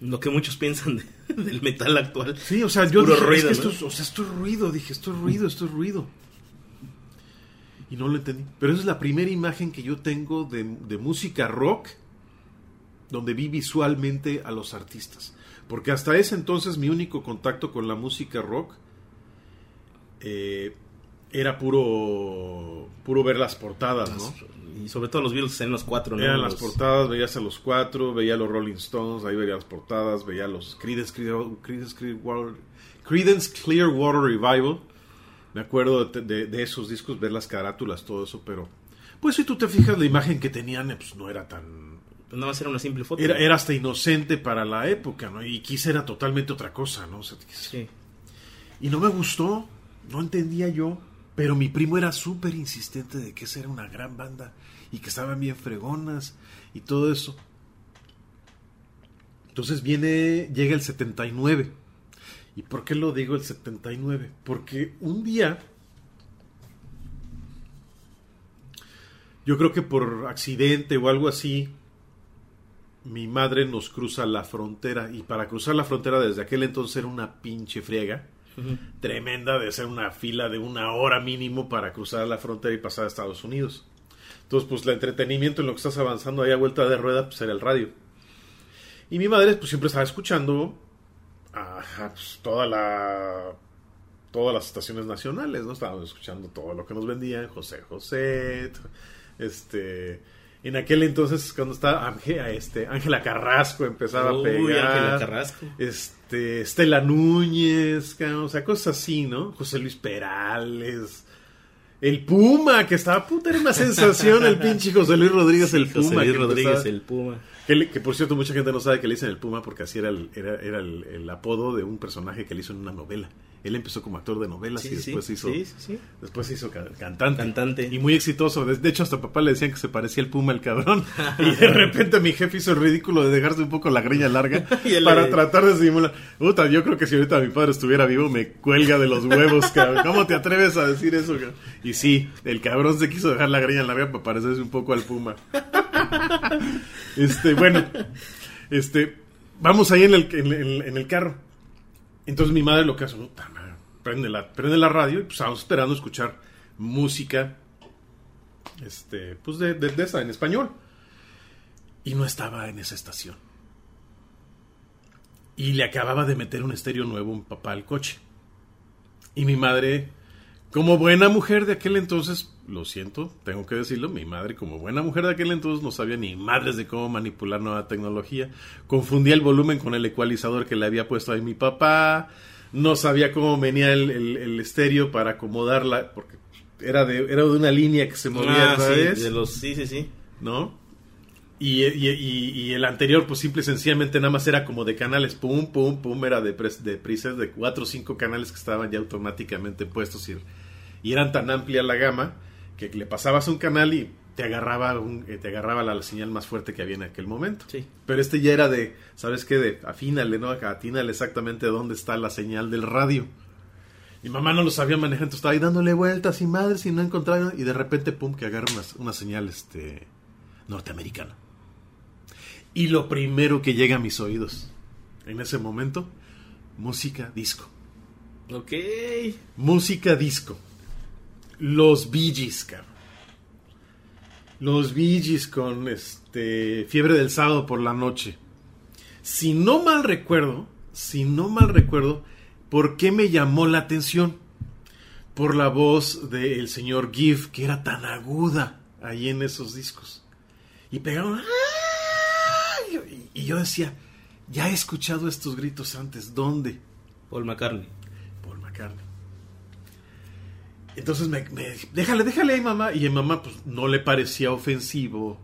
Lo que muchos piensan de- [laughs] del metal actual. Sí, o sea, Es yo puro dije, ruido, es que ¿no? esto, es, o sea, esto es ruido, dije, esto es ruido, esto es ruido. Y no lo entendí. Pero esa es la primera imagen que yo tengo de, de música rock donde vi visualmente a los artistas. Porque hasta ese entonces mi único contacto con la música rock eh, era puro puro ver las portadas, ¿no? Y sobre todo los Beatles en los cuatro, ¿no? Eran las Los- portadas, veías a los cuatro, veía a los Rolling Stones, ahí veía las portadas, veía los Creedence, Creedence, Clearwater, Creedence Clearwater Revival. Me acuerdo de, de- de esos discos, ver las carátulas, todo eso, pero... Pues si tú te fijas, la imagen que tenían eh, pues, no era tan... No va a ser una simple foto. Era, era hasta inocente para la época, ¿no? Y Kiss era totalmente otra cosa, ¿no? O sea, Sí. y no me gustó, no entendía yo, pero mi primo era súper insistente de que esa era una gran banda y que estaban bien fregonas y todo eso. Entonces viene, llega el 79. ¿Y por qué lo digo el 79? Porque un día, yo creo que por accidente o algo así, mi madre nos cruza la frontera y para cruzar la frontera desde aquel entonces era una pinche friega tremenda de hacer una fila de una hora mínimo para cruzar la frontera y pasar a Estados Unidos. Entonces, pues el entretenimiento en lo que estás avanzando ahí a vuelta de rueda, pues era el radio. Y mi madre, pues siempre estaba escuchando ajá, pues, toda la todas las estaciones nacionales, ¿no? Estábamos escuchando todo lo que nos vendían, José José, este en aquel entonces cuando estaba Ángela, este, Ángela Carrasco empezaba a pegar. Ángela Carrasco. Este, Estela Núñez, o sea, cosas así, ¿no? José Luis Perales. El Puma, que estaba puta, era una sensación el pinche José Luis Rodríguez, Sí, el José Puma. Luis que Rodríguez, empezaba- el Puma. que, le- que, por cierto, mucha gente no sabe que le dicen el Puma porque así era el, era, era el, el apodo de un personaje que le hizo en una novela. Él empezó como actor de novelas Sí, y después sí, hizo, sí, después hizo ca- cantante. Cantante. Y muy exitoso. De, hecho, hasta papá le decían que se parecía el Puma el cabrón. [laughs] y de repente mi jefe hizo el ridículo de dejarse un poco la greña larga [laughs] para le- tratar de simular. Puta, yo creo que si ahorita mi padre estuviera vivo me cuelga de los huevos, cabrón. ¿Cómo te atreves a decir eso, cabrón? Y sí, el cabrón se quiso dejar la greña larga para parecerse un poco al Puma. [laughs] este, bueno, este, vamos ahí en el, en, el- en el carro. Entonces mi madre lo que hace, prende la, prende la radio y pues estábamos esperando escuchar música este, pues de, de, de esa, en español. Y no estaba en esa estación. Y le acababa de meter un estéreo nuevo un papá al coche. Y mi madre, como buena mujer de aquel entonces, lo siento, tengo que decirlo, mi madre como buena mujer de aquel entonces no sabía ni madres de cómo manipular nueva tecnología. Confundía el volumen con el ecualizador que le había puesto ahí mi papá. No sabía cómo venía el, el, el estéreo para acomodarla, porque era de, era de una línea que se movía Ah, a sí, de los, sí, sí, sí. ¿no? Y, y, y- y el anterior, pues simple y sencillamente nada más era como de canales, pum, pum, pum, era de, pres- de presets de cuatro o cinco canales que estaban ya automáticamente puestos y, y eran tan amplia la gama que le pasabas un canal y te agarraba, un, eh, te agarraba la, señal más fuerte que había en aquel momento. Sí. Pero este ya era de, ¿sabes qué? De afínale, ¿no? Atínale exactamente dónde está la señal del radio. Mi mamá no lo sabía manejar, entonces estaba ahí dándole vueltas y madres y no encontraba. Y de repente, pum, que agarra una, una señal este, norteamericana. Y lo primero que llega a mis oídos en ese momento, música disco. Ok. Música disco. Los Gees, cabrón. Los Gees con este Fiebre del sábado por la noche. Si no mal recuerdo, si no mal recuerdo, ¿por qué me llamó la atención? Por la voz del señor Gibb, que era tan aguda ahí en esos discos. Y pegaron. ¡ay! Y yo decía, ya he escuchado estos gritos antes, ¿dónde? Paul McCartney. Paul McCartney. Entonces me, me- déjale, déjale ahí mamá. Y a mamá pues no le parecía ofensivo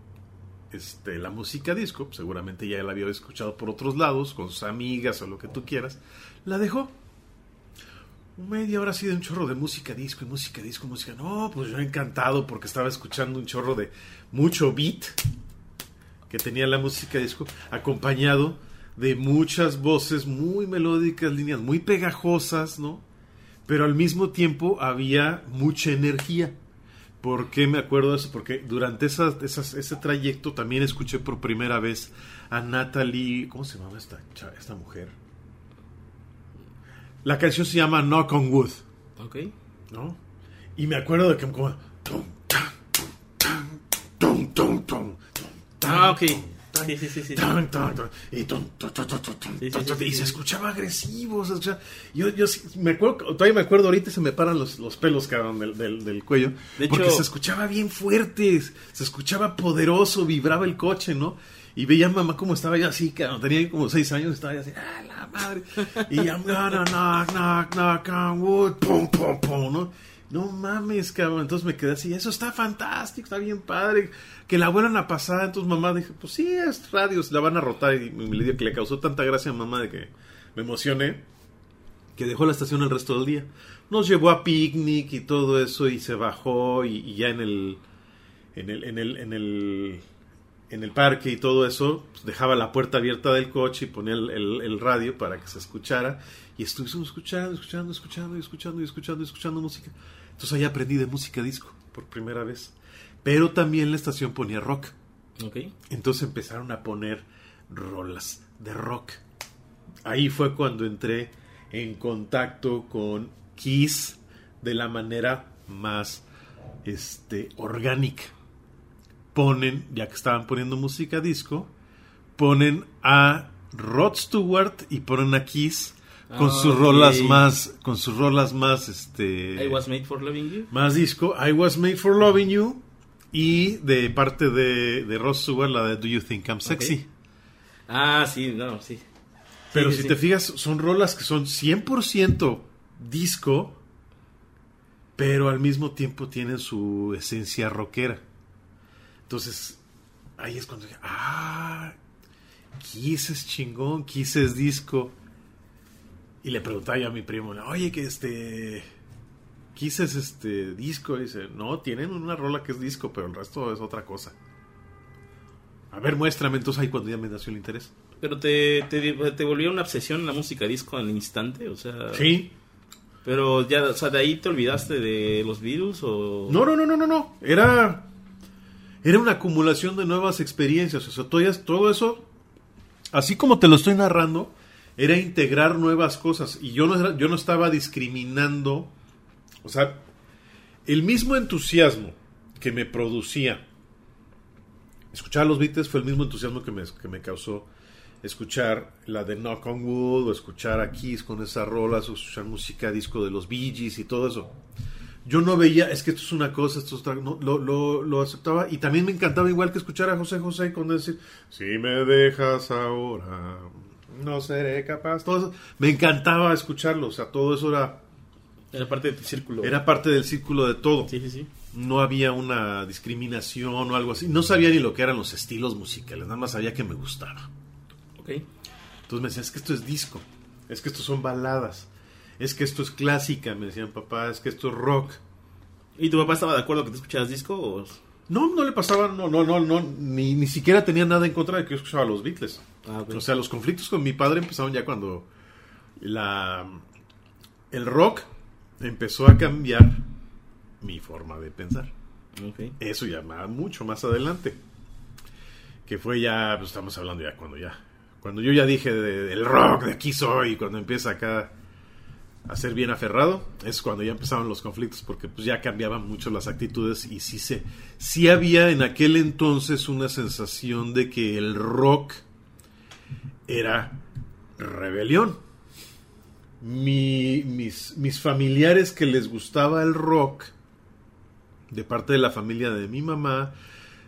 este, la música disco. Seguramente ya la había escuchado por otros lados, con sus amigas o lo que tú quieras. La dejó. Media hora así de un chorro de música disco y música disco, música. No, pues yo encantado porque estaba escuchando un chorro de mucho beat que tenía la música disco, acompañado de muchas voces muy melódicas, líneas muy pegajosas, ¿no? Pero al mismo tiempo había mucha energía. ¿Por qué me acuerdo de eso? Porque durante esas, esas- ese trayecto también escuché por primera vez a Natalie, ¿cómo se llamaba esta, mujer? La canción se llama Knock on Wood. Ok. ¿no? Y me acuerdo de que como... Ah, ok. Y se escuchaba agresivo. se escuchaba- yo, yo sí- me acuerdo, todavía me acuerdo ahorita se me paran los, los pelos, cabrón, del, del, del cuello. De porque hecho- se escuchaba bien fuerte, se escuchaba poderoso, vibraba el coche, ¿no? Y veía a mamá como estaba ya así, cabrón, tenía como seis años, estaba ya así, ¡ah, la madre! Y gonna knock, knock, knock wood, pum, pum, pum, ¿no? No mames, cabrón. Entonces me quedé así, eso está fantástico, está bien padre. Que la vuelvan a pasar. Entonces mamá dije, pues sí, es radio, la van a rotar. Y me le que le causó tanta gracia a mamá de que me emocioné que dejó la estación el resto del día. Nos llevó a picnic y todo eso y se bajó y, y ya en el en el en el en el en el parque y todo eso pues, dejaba la puerta abierta del coche y ponía el, el- el radio para que se escuchara y estuvimos escuchando, escuchando, escuchando y escuchando y escuchando y escuchando música. Entonces ahí aprendí de música disco por primera vez. Pero también la estación ponía rock. Entonces empezaron a poner rolas de rock. Ahí fue cuando entré en contacto con Kiss de la manera más este, orgánica. Ponen, ya que estaban poniendo música disco, ponen a Rod Stewart y ponen a Kiss con Ah, sus ok. rolas más, con sus rolas más, este, I was made for loving you. más disco, I Was Made for Loving You y de parte de, de Ross Stewart la de Do You Think I'm Sexy. Ah, sí, no, sí. Pero Sí, si sí, te fijas, son rolas que son 100% disco, pero al mismo tiempo tienen su esencia rockera. Entonces, ahí es cuando dije, ah, Kiss es chingón, Kiss es disco. Y le preguntaba yo a mi primo, oye, que este... Kiss es este disco. Y dice, no, tienen una rola que es disco, pero el resto es otra cosa. A ver, muéstrame. Entonces ahí cuando ya me nació el interés. Pero te, te, te volvió una obsesión la música disco al instante, o sea... Sí, Pero ya, o sea, de ahí te olvidaste de los virus o... No, no, no, no, no, no. Era. Era una acumulación de nuevas experiencias. O sea, todo, eso. Así como te lo estoy narrando, era integrar nuevas cosas. Y yo no, yo no estaba discriminando. O sea, el mismo entusiasmo que me producía escuchar los Beatles fue el mismo entusiasmo que me, que me causó escuchar la de Knock on Wood o escuchar a Kiss con esas rolas o escuchar música disco de los Bee Gees y todo eso. Yo no veía, es que esto es una cosa, esto es otra, no, lo, lo, lo, aceptaba y también me encantaba igual que escuchar a José José con decir, si me dejas ahora, no seré capaz. Todo eso, me encantaba escucharlo, o sea, todo eso era... Era parte del círculo. Era parte del círculo de todo. Sí, sí, sí. No había una discriminación o algo así. No sabía ni lo que eran los estilos musicales, nada más sabía que me gustaba. Ok. Entonces me decían, es que esto es disco, es que esto son baladas, es que esto es clásica, me decían papá, es que esto es rock. ¿Y tu papá estaba de acuerdo que te escucharas disco? O... No, no le pasaba, no, no, no, no, ni, ni siquiera tenía nada en contra de que yo escuchaba los Beatles. Ah. O sea, los conflictos con mi padre empezaron ya cuando la el rock empezó a cambiar mi forma de pensar. Eso ya mucho más adelante. Que fue ya, pues estamos hablando ya cuando ya. Cuando yo ya dije de- del rock, de aquí soy, cuando empieza acá a ser bien aferrado, es cuando ya empezaron los conflictos, porque pues ya cambiaban mucho las actitudes y sí se, sí había en aquel entonces una sensación de que el rock era rebelión. Mi- mis, mis familiares que les gustaba el rock, de parte de la familia de mi mamá,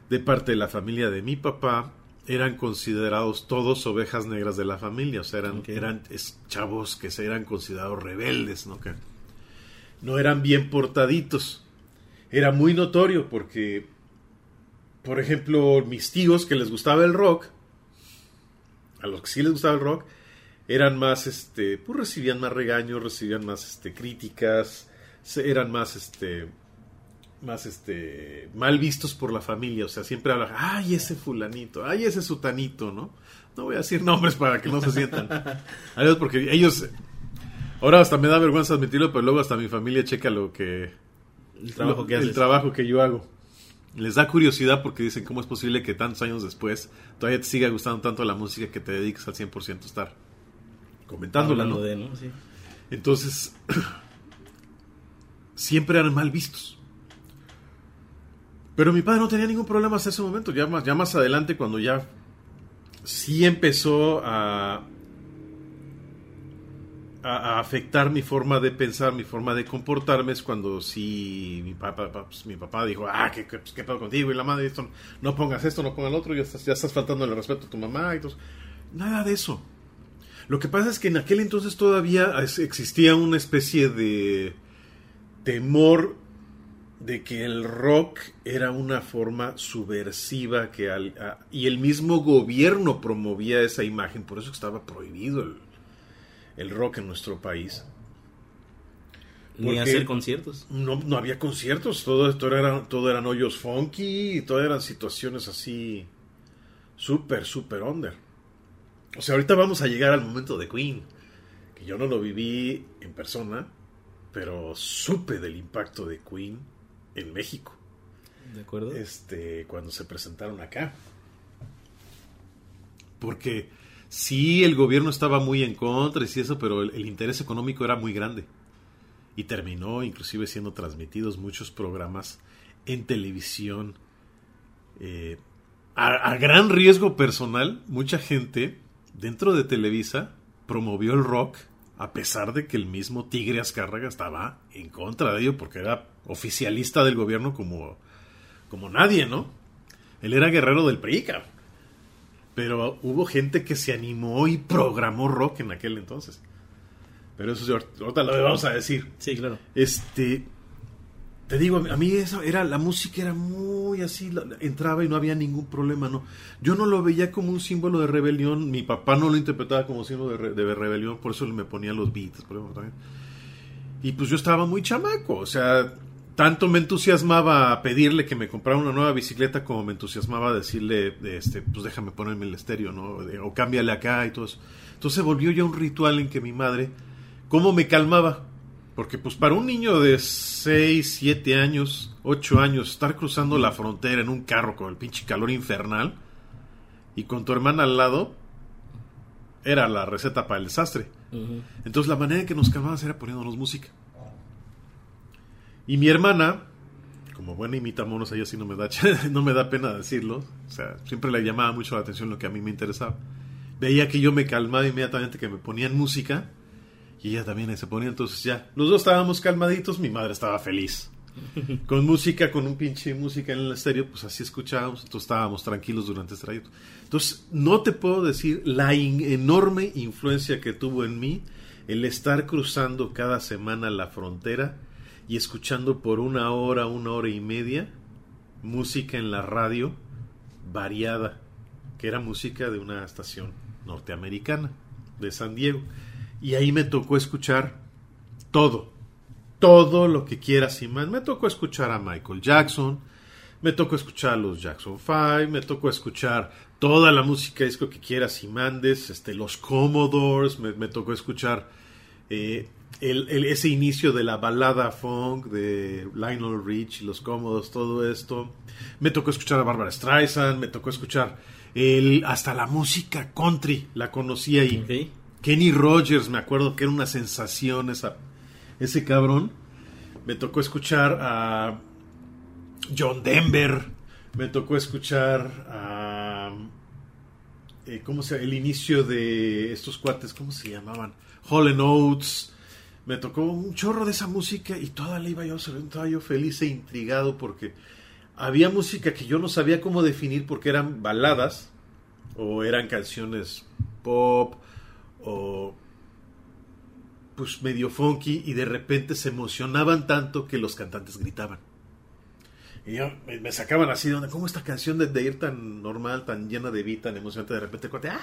de parte de la familia de mi papá, eran considerados todos ovejas negras de la familia, o sea, eran, eran chavos que se eran considerados rebeldes, ¿no? Que no eran bien portaditos. Era muy notorio porque, por ejemplo, mis tíos que les gustaba el rock, a los que sí les gustaba el rock, eran más, este, pues recibían más regaños, recibían más, este, críticas, eran más, este, más, este, mal vistos por la familia, o sea, siempre hablan, ay, ese fulanito, ay, ese sutanito, ¿no? No voy a decir nombres para que no se sientan. [laughs] Adiós, porque ellos, ahora hasta me da vergüenza admitirlo, pero luego hasta mi familia checa lo que, El trabajo lo- que el trabajo que yo hago. Les da curiosidad porque dicen cómo es posible que tantos años después todavía te siga gustando tanto la música que te dediques al 100% a estar comentándola, ¿no? de, ¿no? Sí. Entonces, [clears throat] siempre eran mal vistos. Pero mi padre no tenía ningún problema hasta ese momento. Ya más, ya más adelante, cuando ya sí empezó a, afectar mi forma de pensar, mi forma de comportarme, es cuando sí mi papá, pues, mi papá dijo, ah, ¿qué, qué, pues, pedo contigo? Y la madre, esto, no pongas esto, no pongas el otro, ya estás, ya estás faltando el respeto a tu mamá. Y todo. Nada de eso. Lo que pasa es que en aquel entonces todavía existía una especie de temor de que el rock era una forma subversiva que al- a- y el mismo gobierno promovía esa imagen, por eso estaba prohibido el, el rock en nuestro país. Ni hacer conciertos. No, no había conciertos, todo esto era, todo eran hoyos funky y todo eran situaciones así súper, súper under. O sea, ahorita vamos a llegar al momento de Queen, que yo no lo viví en persona, pero supe del impacto de Queen en México, ¿De acuerdo? este, cuando se presentaron acá. Porque sí, el gobierno estaba muy en contra y sí eso, pero el, el interés económico era muy grande. Y terminó inclusive siendo transmitidos muchos programas en televisión. eh, a, a gran riesgo personal, mucha gente dentro de Televisa promovió el rock a pesar de que el mismo Tigre Azcárraga estaba en contra de ello porque era oficialista del gobierno como, como nadie, ¿no? Él era guerrero del PRI, cabrón. Pero hubo gente que se animó y programó rock en aquel entonces. Pero eso ahorita lo vamos a decir. Sí, claro. Este, te digo, a mí eso era la música era muy así, entraba y no había ningún problema, no. Yo no lo veía como un símbolo de rebelión, mi papá no lo interpretaba como símbolo de, re- de rebelión, por eso me ponía los beats, por ejemplo, también. Y pues yo estaba muy chamaco, o sea, tanto me entusiasmaba pedirle que me comprara una nueva bicicleta como me entusiasmaba decirle, este, pues déjame ponerme el estéreo, ¿no? O cámbiale acá y todo eso. Entonces volvió ya un ritual en que mi madre, ¿cómo me calmaba? Porque pues para un niño de 6, 7 años, 8 años, estar cruzando la frontera en un carro con el pinche calor infernal y con tu hermana al lado, era la receta para el desastre. Entonces la manera en que nos calmábamos era poniéndonos música. Y mi hermana, como buena imitamonos, ella sí no me da [laughs] no me da pena decirlo, o sea, siempre le llamaba mucho la atención lo que a mí me interesaba. Veía que yo me calmaba inmediatamente que me ponían música y ella también se ponía, entonces ya, los dos estábamos calmaditos, mi madre estaba feliz. [laughs] Con música, con un pinche música en el estéreo, pues así escuchábamos, entonces estábamos tranquilos durante este trayecto. Entonces, no te puedo decir la enorme influencia que tuvo en mí el estar cruzando cada semana la frontera y escuchando por una hora, una hora y media música en la radio variada, que era música de una estación norteamericana de San Diego. Y ahí me tocó escuchar todo, todo lo que quieras y. Me tocó escuchar a Michael Jackson, me tocó escuchar a los Jackson 5, me tocó escuchar toda la música disco que quieras y mandes, este, los Commodores, me, tocó escuchar eh, el, ese inicio de la balada funk de Lionel Rich y los Commodores, todo esto. Me tocó escuchar a Barbara Streisand, me tocó escuchar el, hasta la música country, la conocí ahí. Kenny Rogers, me acuerdo que era una sensación esa, ese cabrón. Me tocó escuchar a John Denver. Me tocó escuchar a. Eh, ¿Cómo se El inicio de estos cuates, ¿cómo se llamaban? Hall Oates. Me tocó un chorro de esa música y toda la iba yo, estaba yo feliz e intrigado porque había música que yo no sabía cómo definir porque eran baladas o eran canciones pop o pues medio funky y de repente se emocionaban tanto que los cantantes gritaban. Y yo me, sacaban así de ¿cómo esta canción de, ir tan normal, tan llena de vida, tan emocionante, de repente ¡ah!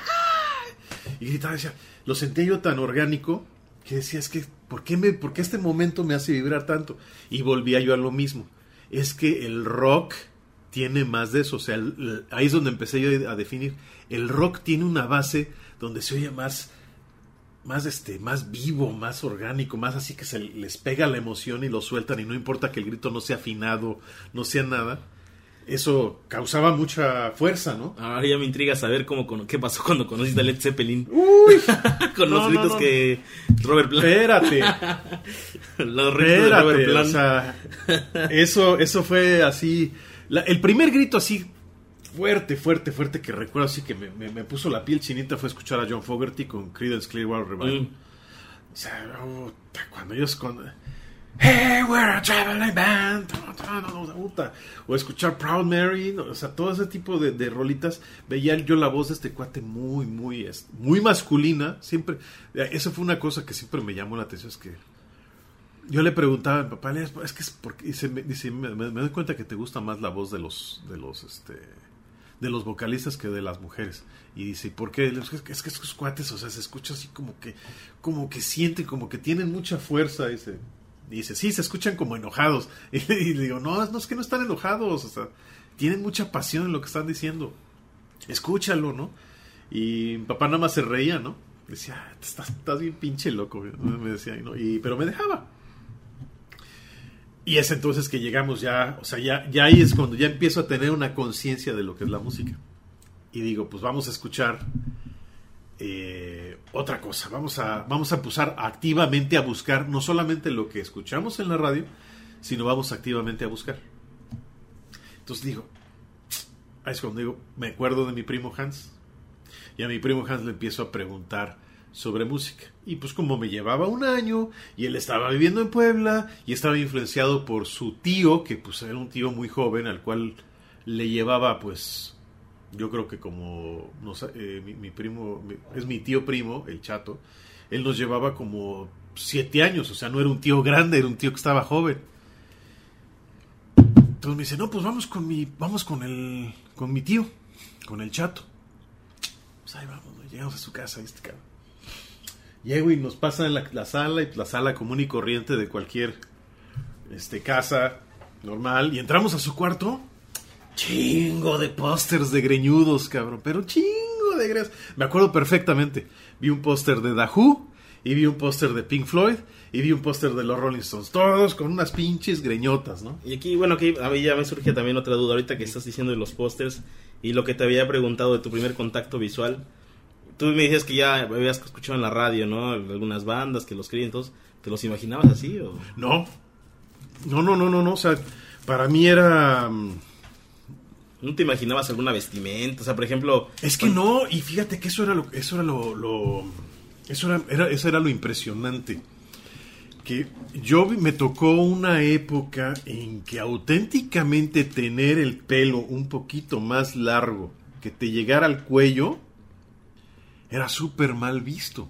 y gritaba, decía, lo sentía yo tan orgánico que decía, es que, ¿por qué, me, ¿por qué este momento me hace vibrar tanto? Y volvía yo a lo mismo. Es que el rock tiene más de eso, o sea, ahí es donde empecé yo a definir. El rock tiene una base donde se oye más más este más vivo, más orgánico, más así que se les pega la emoción y lo sueltan y no importa que el grito no sea afinado, no sea nada. Eso causaba mucha fuerza, ¿no? Ahora ya me intriga saber cómo qué pasó cuando conociste a Led Zeppelin. Uy, [laughs] con los gritos que Robert Plant. Espérate. [laughs] los gritos de Robert Plant. O sea, eso eso fue así el primer grito así fuerte, fuerte, fuerte que recuerdo así que me, me, puso la piel chinita fue escuchar a John Fogerty con Creedence Clearwater Revival. Mm. O sea, cuando ellos con Hey, we're a traveling band. O escuchar Proud Mary. O sea, todo ese tipo de, de, rolitas. Veía yo la voz de este cuate muy, muy, muy masculina. Siempre. Eso fue una cosa que siempre me llamó la atención. Es que yo le preguntaba a mi papá, es que es porque. Dice, me, me, me, doy cuenta que te gusta más la voz de los. De los este, de los vocalistas que de las mujeres. Y dice, ¿por qué? Es que, es que esos cuates, o sea, se escucha así como que, como que sienten, como que tienen mucha fuerza. Dice, dice, sí, se escuchan como enojados. [laughs] Y, le digo, no, no, es que no están enojados, o sea, tienen mucha pasión en lo que están diciendo. Escúchalo, ¿no? Y mi papá nada más se reía, ¿no? Decía, ah, estás, estás bien pinche loco, me decía, ¿no? y, pero me dejaba. Y es entonces que llegamos ya, o sea, ya, ya ahí es cuando ya empiezo a tener una conciencia de lo que es la música. Y digo, pues vamos a escuchar eh, otra cosa, vamos a, vamos a activamente a buscar no solamente lo que escuchamos en la radio, sino vamos activamente a buscar. Entonces digo, ahí es cuando digo, me acuerdo de mi primo Hans. Y a mi primo Hans le empiezo a preguntar sobre música. Y pues como me llevaba un año y él estaba viviendo en Puebla y estaba influenciado por su tío, que pues era un tío muy joven al cual le llevaba pues yo creo que como eh, mi, primo es mi tío primo, el chato, él nos llevaba como siete años, o sea, no era un tío grande, era un tío que estaba joven. Entonces me dice, no, pues vamos con mi, vamos con el, con mi tío, con el chato. Pues ahí vamos, llegamos a su casa, este cabrón. Llego y nos pasa en la, sala, y la sala común y corriente de cualquier este, casa normal. Y entramos a su cuarto. Chingo de pósters de greñudos, cabrón. Pero chingo de greñudos. Me acuerdo perfectamente. Vi un póster de Who. Y vi un póster de Pink Floyd. Y vi un póster de los Rolling Stones. Todos con unas pinches greñotas, ¿no? Y aquí, bueno, aquí a mí ya me surge también otra duda. Ahorita que estás diciendo de los pósters. Y lo que te había preguntado de tu primer contacto visual tú me dices que ya habías escuchado en la radio, ¿no? Algunas bandas que los entonces, ¿te los imaginabas así o...? No. No, no, no, no, no. O sea, para mí era... mm, ¿No te imaginabas alguna vestimenta? O sea, por ejemplo... Es que no, y fíjate que eso era lo, eso era lo, lo- eso era, era- eso era lo impresionante. Que yo me tocó una época en que auténticamente tener el pelo un poquito más largo, que te llegara al cuello, era súper mal visto.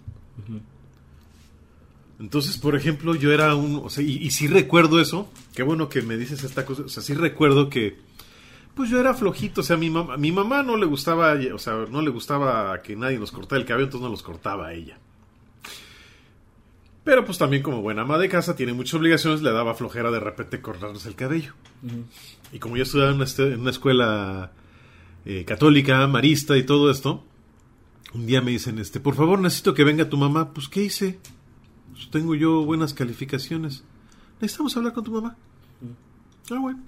Entonces, por ejemplo, yo era un, o sea, y, y sí recuerdo eso, qué bueno que me dices esta cosa, o sea, sí recuerdo que, pues yo era flojito, o sea, mi mamá, mi mamá no le gustaba, o sea, no le gustaba que nadie nos cortara el cabello, entonces no los cortaba a ella. Pero pues también como buena ama de casa tiene muchas obligaciones, le daba flojera de repente cortarnos el cabello. Y como yo estudiaba en una, en una escuela eh, católica, marista y todo esto, un día me dicen, este, por favor necesito que venga tu mamá. Pues, ¿qué hice? Pues, tengo yo buenas calificaciones. Necesitamos hablar con tu mamá. Ah, bueno.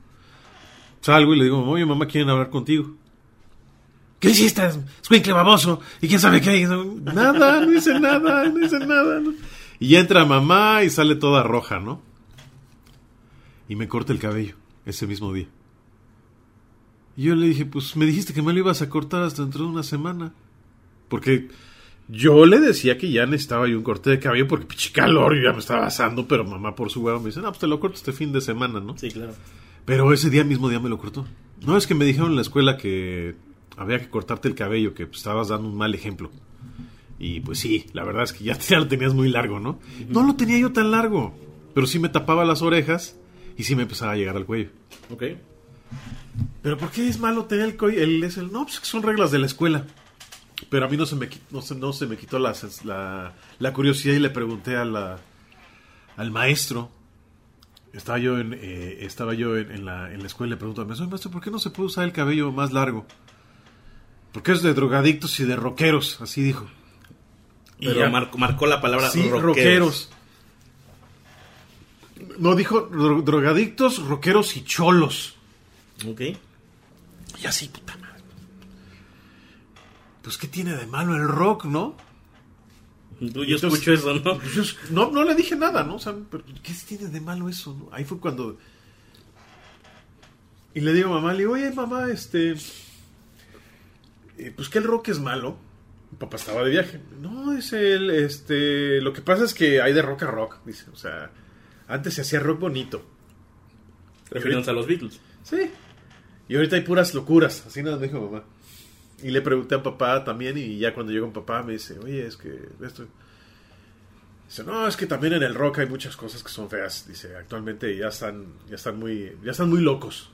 Salgo y le digo, oye, mamá, quieren hablar contigo. ¿Qué hiciste? Escuincle baboso. ¿Y quién sabe qué? Nada, no hice nada, no hice nada. ¿no? Y ya entra mamá y sale toda roja, ¿no? Y me corta el cabello ese mismo día. Y yo le dije, pues me dijiste que me lo ibas a cortar hasta dentro de una semana. Porque yo le decía que ya necesitaba yo un corte de cabello porque pinche calor yo ya me estaba asando, pero mamá por su huevo me dice, no, pues te lo corto este fin de semana, ¿no? Sí, claro. Pero ese día mismo día me lo cortó. No, es que me dijeron en la escuela que había que cortarte el cabello, que pues, estabas dando un mal ejemplo. Y pues sí, la verdad es que ya, [laughs] ya lo tenías muy largo, ¿no? No lo tenía yo tan largo, pero sí me tapaba las orejas y sí me empezaba a llegar al cuello. Ok. ¿Pero por qué es malo tener el cuello? El, es el, no, pues son reglas de la escuela. Pero a mí no se me, no se, no se me quitó la, la, la curiosidad y le pregunté a la, al maestro. Estaba yo en, eh, estaba yo en, en la, en la escuela y le pregunto al maestro, "Oye, maestro, ¿por qué no se puede usar el cabello más largo? Porque es de drogadictos y de rockeros, así dijo. Y Pero ya- marcó, marcó la palabra Sí, rockeros. rockeros. No, dijo dro- drogadictos, rockeros y cholos. Ok. Y así, puta. Pues, ¿qué tiene de malo el rock, no? Yo Entonces- escucho eso, ¿no? Pues yo es- no, no le dije nada, ¿no? O sea, pero, ¿qué tiene de malo eso, no? Ahí fue cuando... Y le digo a mamá, le digo, oye, mamá, este... eh, pues que el rock es malo. Mi papá estaba de viaje. No, dice él, este... Lo que pasa es que hay de rock a rock, dice. O sea, antes se hacía rock bonito. Refiriéndose a los Beatles. Sí. Y ahorita hay puras locuras, así nos dijo mamá. Y le pregunté a papá también y ya cuando llegó con papá me dice, oye, es que esto... Dice, no, es que también en el rock hay muchas cosas que son feas. Dice, actualmente ya están, ya están muy, ya están muy locos.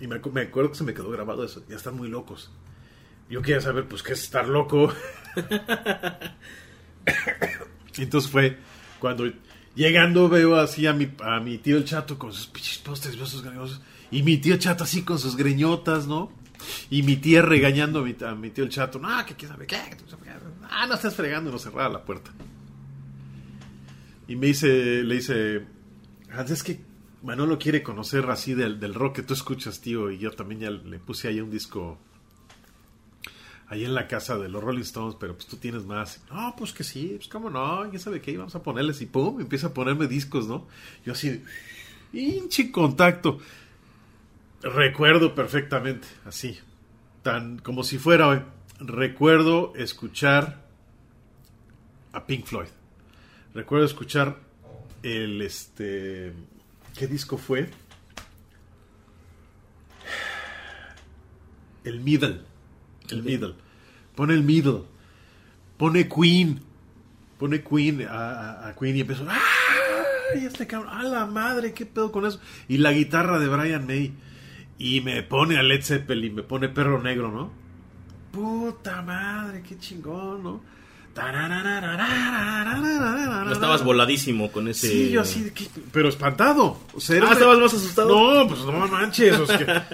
Y me, me acuerdo que se me quedó grabado eso, ya están muy locos. Yo quería saber, pues, qué es estar loco. [laughs] Entonces fue cuando llegando veo así a mi, a mi tío el chato con sus pinches greñosos. Y mi tío chato así con sus greñotas, ¿no? Y mi tía regañando a mi, tío el chato. No, que quién sabe qué. que tú sabes qué". Ah, no estás fregando y nos cerraba la puerta. Y me dice, le dice, Hans, es que Manolo quiere conocer así del, del rock que tú escuchas, tío. Y yo también ya le puse ahí un disco ahí en la casa de los Rolling Stones, pero pues tú tienes más. No, pues que sí, pues cómo no, ya sabe qué, vamos a ponerles y pum, empieza a ponerme discos, ¿no? Yo así, hinche contacto. Recuerdo perfectamente, así, tan como si fuera hoy. Recuerdo escuchar a Pink Floyd. Recuerdo escuchar el este ¿qué disco fue? El Middle. El Middle. Pone el Middle. Pone Queen. Pone Queen a, Queen y empezó. ¡Ah! Y este cabrón. ¡A la madre! ¿Qué pedo con eso? Y la guitarra de Brian May. Y me pone a Led Zeppelin. Me pone Perro Negro, ¿no? Puta madre, qué chingón, ¿no? No estabas voladísimo con ese... Sí, yo así, pero espantado. O Ah, ¿estabas más asustado? No, pues no manches. O sea,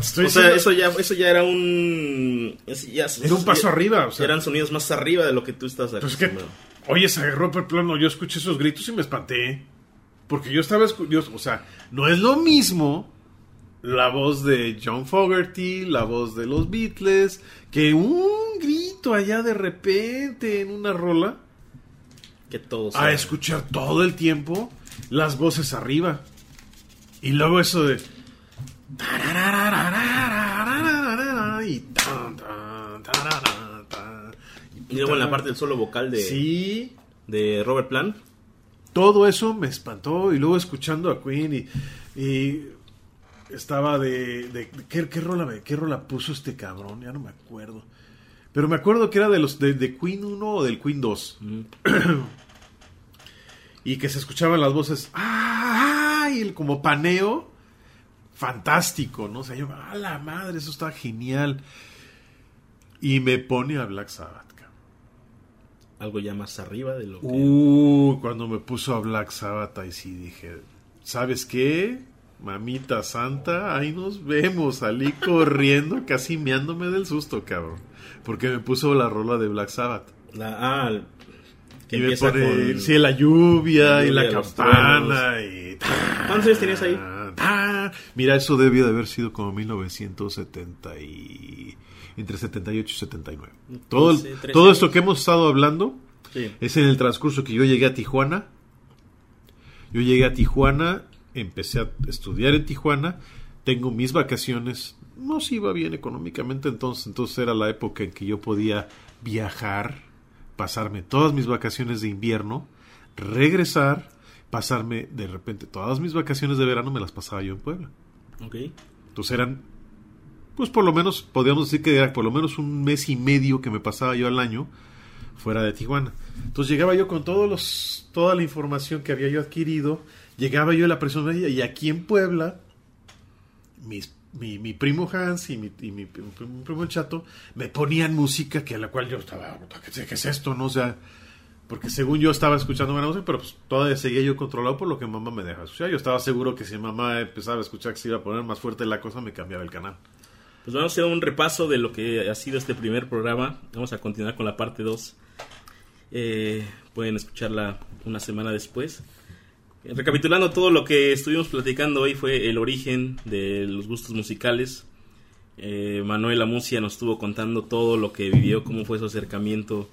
te estoy O sea, eso ya, eso ya era un... Era un paso arriba, o sea. eran sonidos más arriba de lo que tú estás Pues oye, se agarró por plano. Yo escuché esos gritos y me espanté. Porque yo estaba. yo- o sea, no es lo mismo la voz de John Fogerty, la voz de los Beatles, que un grito allá de repente en una rola Que todos. a escuchar todo el tiempo las voces arriba. Y luego eso de... Y. Y luego en la parte del solo vocal de, Sí, de Robert Plant. todo eso me espantó. Y luego escuchando a Queen y, y estaba de... de- de- ¿qué, qué rola, me- ¿Qué rola puso este cabrón? Ya no me acuerdo. Pero me acuerdo que era de los de, de Queen 1 o del Queen 2. [clears throat] y que se escuchaban las voces, ¡ah! Y el como paneo, fantástico, ¿no? O sea, yo, ¡a la madre! Eso está genial. Y me pone a Black Sabbath, cabrón. Algo ya más arriba de lo que. Uh, cuando me puso a Black Sabbath, ahí sí dije, ¿sabes qué? Mamita santa, ahí nos vemos. Salí corriendo, casi meándome del susto, cabrón. Porque me puso la rola de Black Sabbath. La, ah, que y me pone, con. sí, la lluvia, la y la campana y... ¿Cuántos años tenías ahí? Ah, Mira, eso debió de haber sido como 1970 y... entre 78 y 79. Todo, el- 12, 13 todo esto que hemos estado hablando Sí. es en el transcurso que yo llegué a Tijuana. Yo llegué a Tijuana, empecé a estudiar en Tijuana, tengo mis vacaciones, no se iba bien económicamente entonces, entonces era la época en que yo podía viajar, pasarme todas mis vacaciones de invierno, regresar, pasarme de repente todas mis vacaciones de verano me las pasaba yo en Puebla. Ok. Entonces eran, pues por lo menos, podríamos decir que era por lo menos un mes y medio que me pasaba yo al año fuera de Tijuana. Entonces llegaba yo con todos los, toda la información que había yo adquirido, llegaba yo a la media y aquí en Puebla, mis, mi, mi primo Hans y mi, mi primo, Chato me ponían música que a la cual yo estaba, ¿qué, qué es esto? no O sea, porque según yo estaba escuchando buena música, pero pues todavía seguía yo controlado por lo que mamá me dejaba escuchar. Yo estaba seguro que si mamá empezaba a escuchar que se iba a poner más fuerte la cosa, me cambiaba el canal. Pues vamos a hacer un repaso de lo que ha sido este primer programa. Vamos a continuar con la parte 2. Eh, pueden escucharla una semana después. Recapitulando todo lo que estuvimos platicando hoy fue el origen de los gustos musicales. Eh, Manuel Amucia nos estuvo contando todo lo que vivió, cómo fue su acercamiento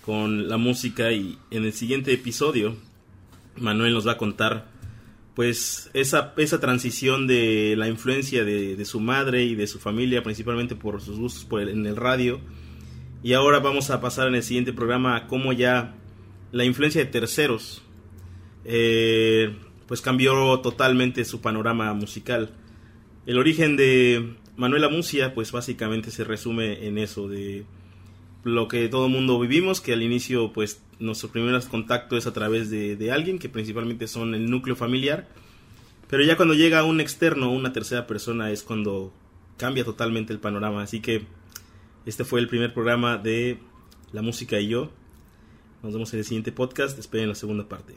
con la música y en el siguiente episodio Manuel nos va a contar pues esa, esa transición de la influencia de, de su madre y de su familia, principalmente por sus gustos por el- en el radio. Y ahora vamos a pasar en el siguiente programa a cómo ya la influencia de terceros eh, pues cambió totalmente su panorama musical. El origen de Manuela Musia pues básicamente se resume en eso de lo que todo mundo vivimos, que al inicio pues nuestro primer contacto es a través de, de alguien, que principalmente son el núcleo familiar, pero ya cuando llega un externo, una tercera persona, es cuando cambia totalmente el panorama. Así que este fue el primer programa de La Música y yo. Nos vemos en el siguiente podcast, esperen la segunda parte.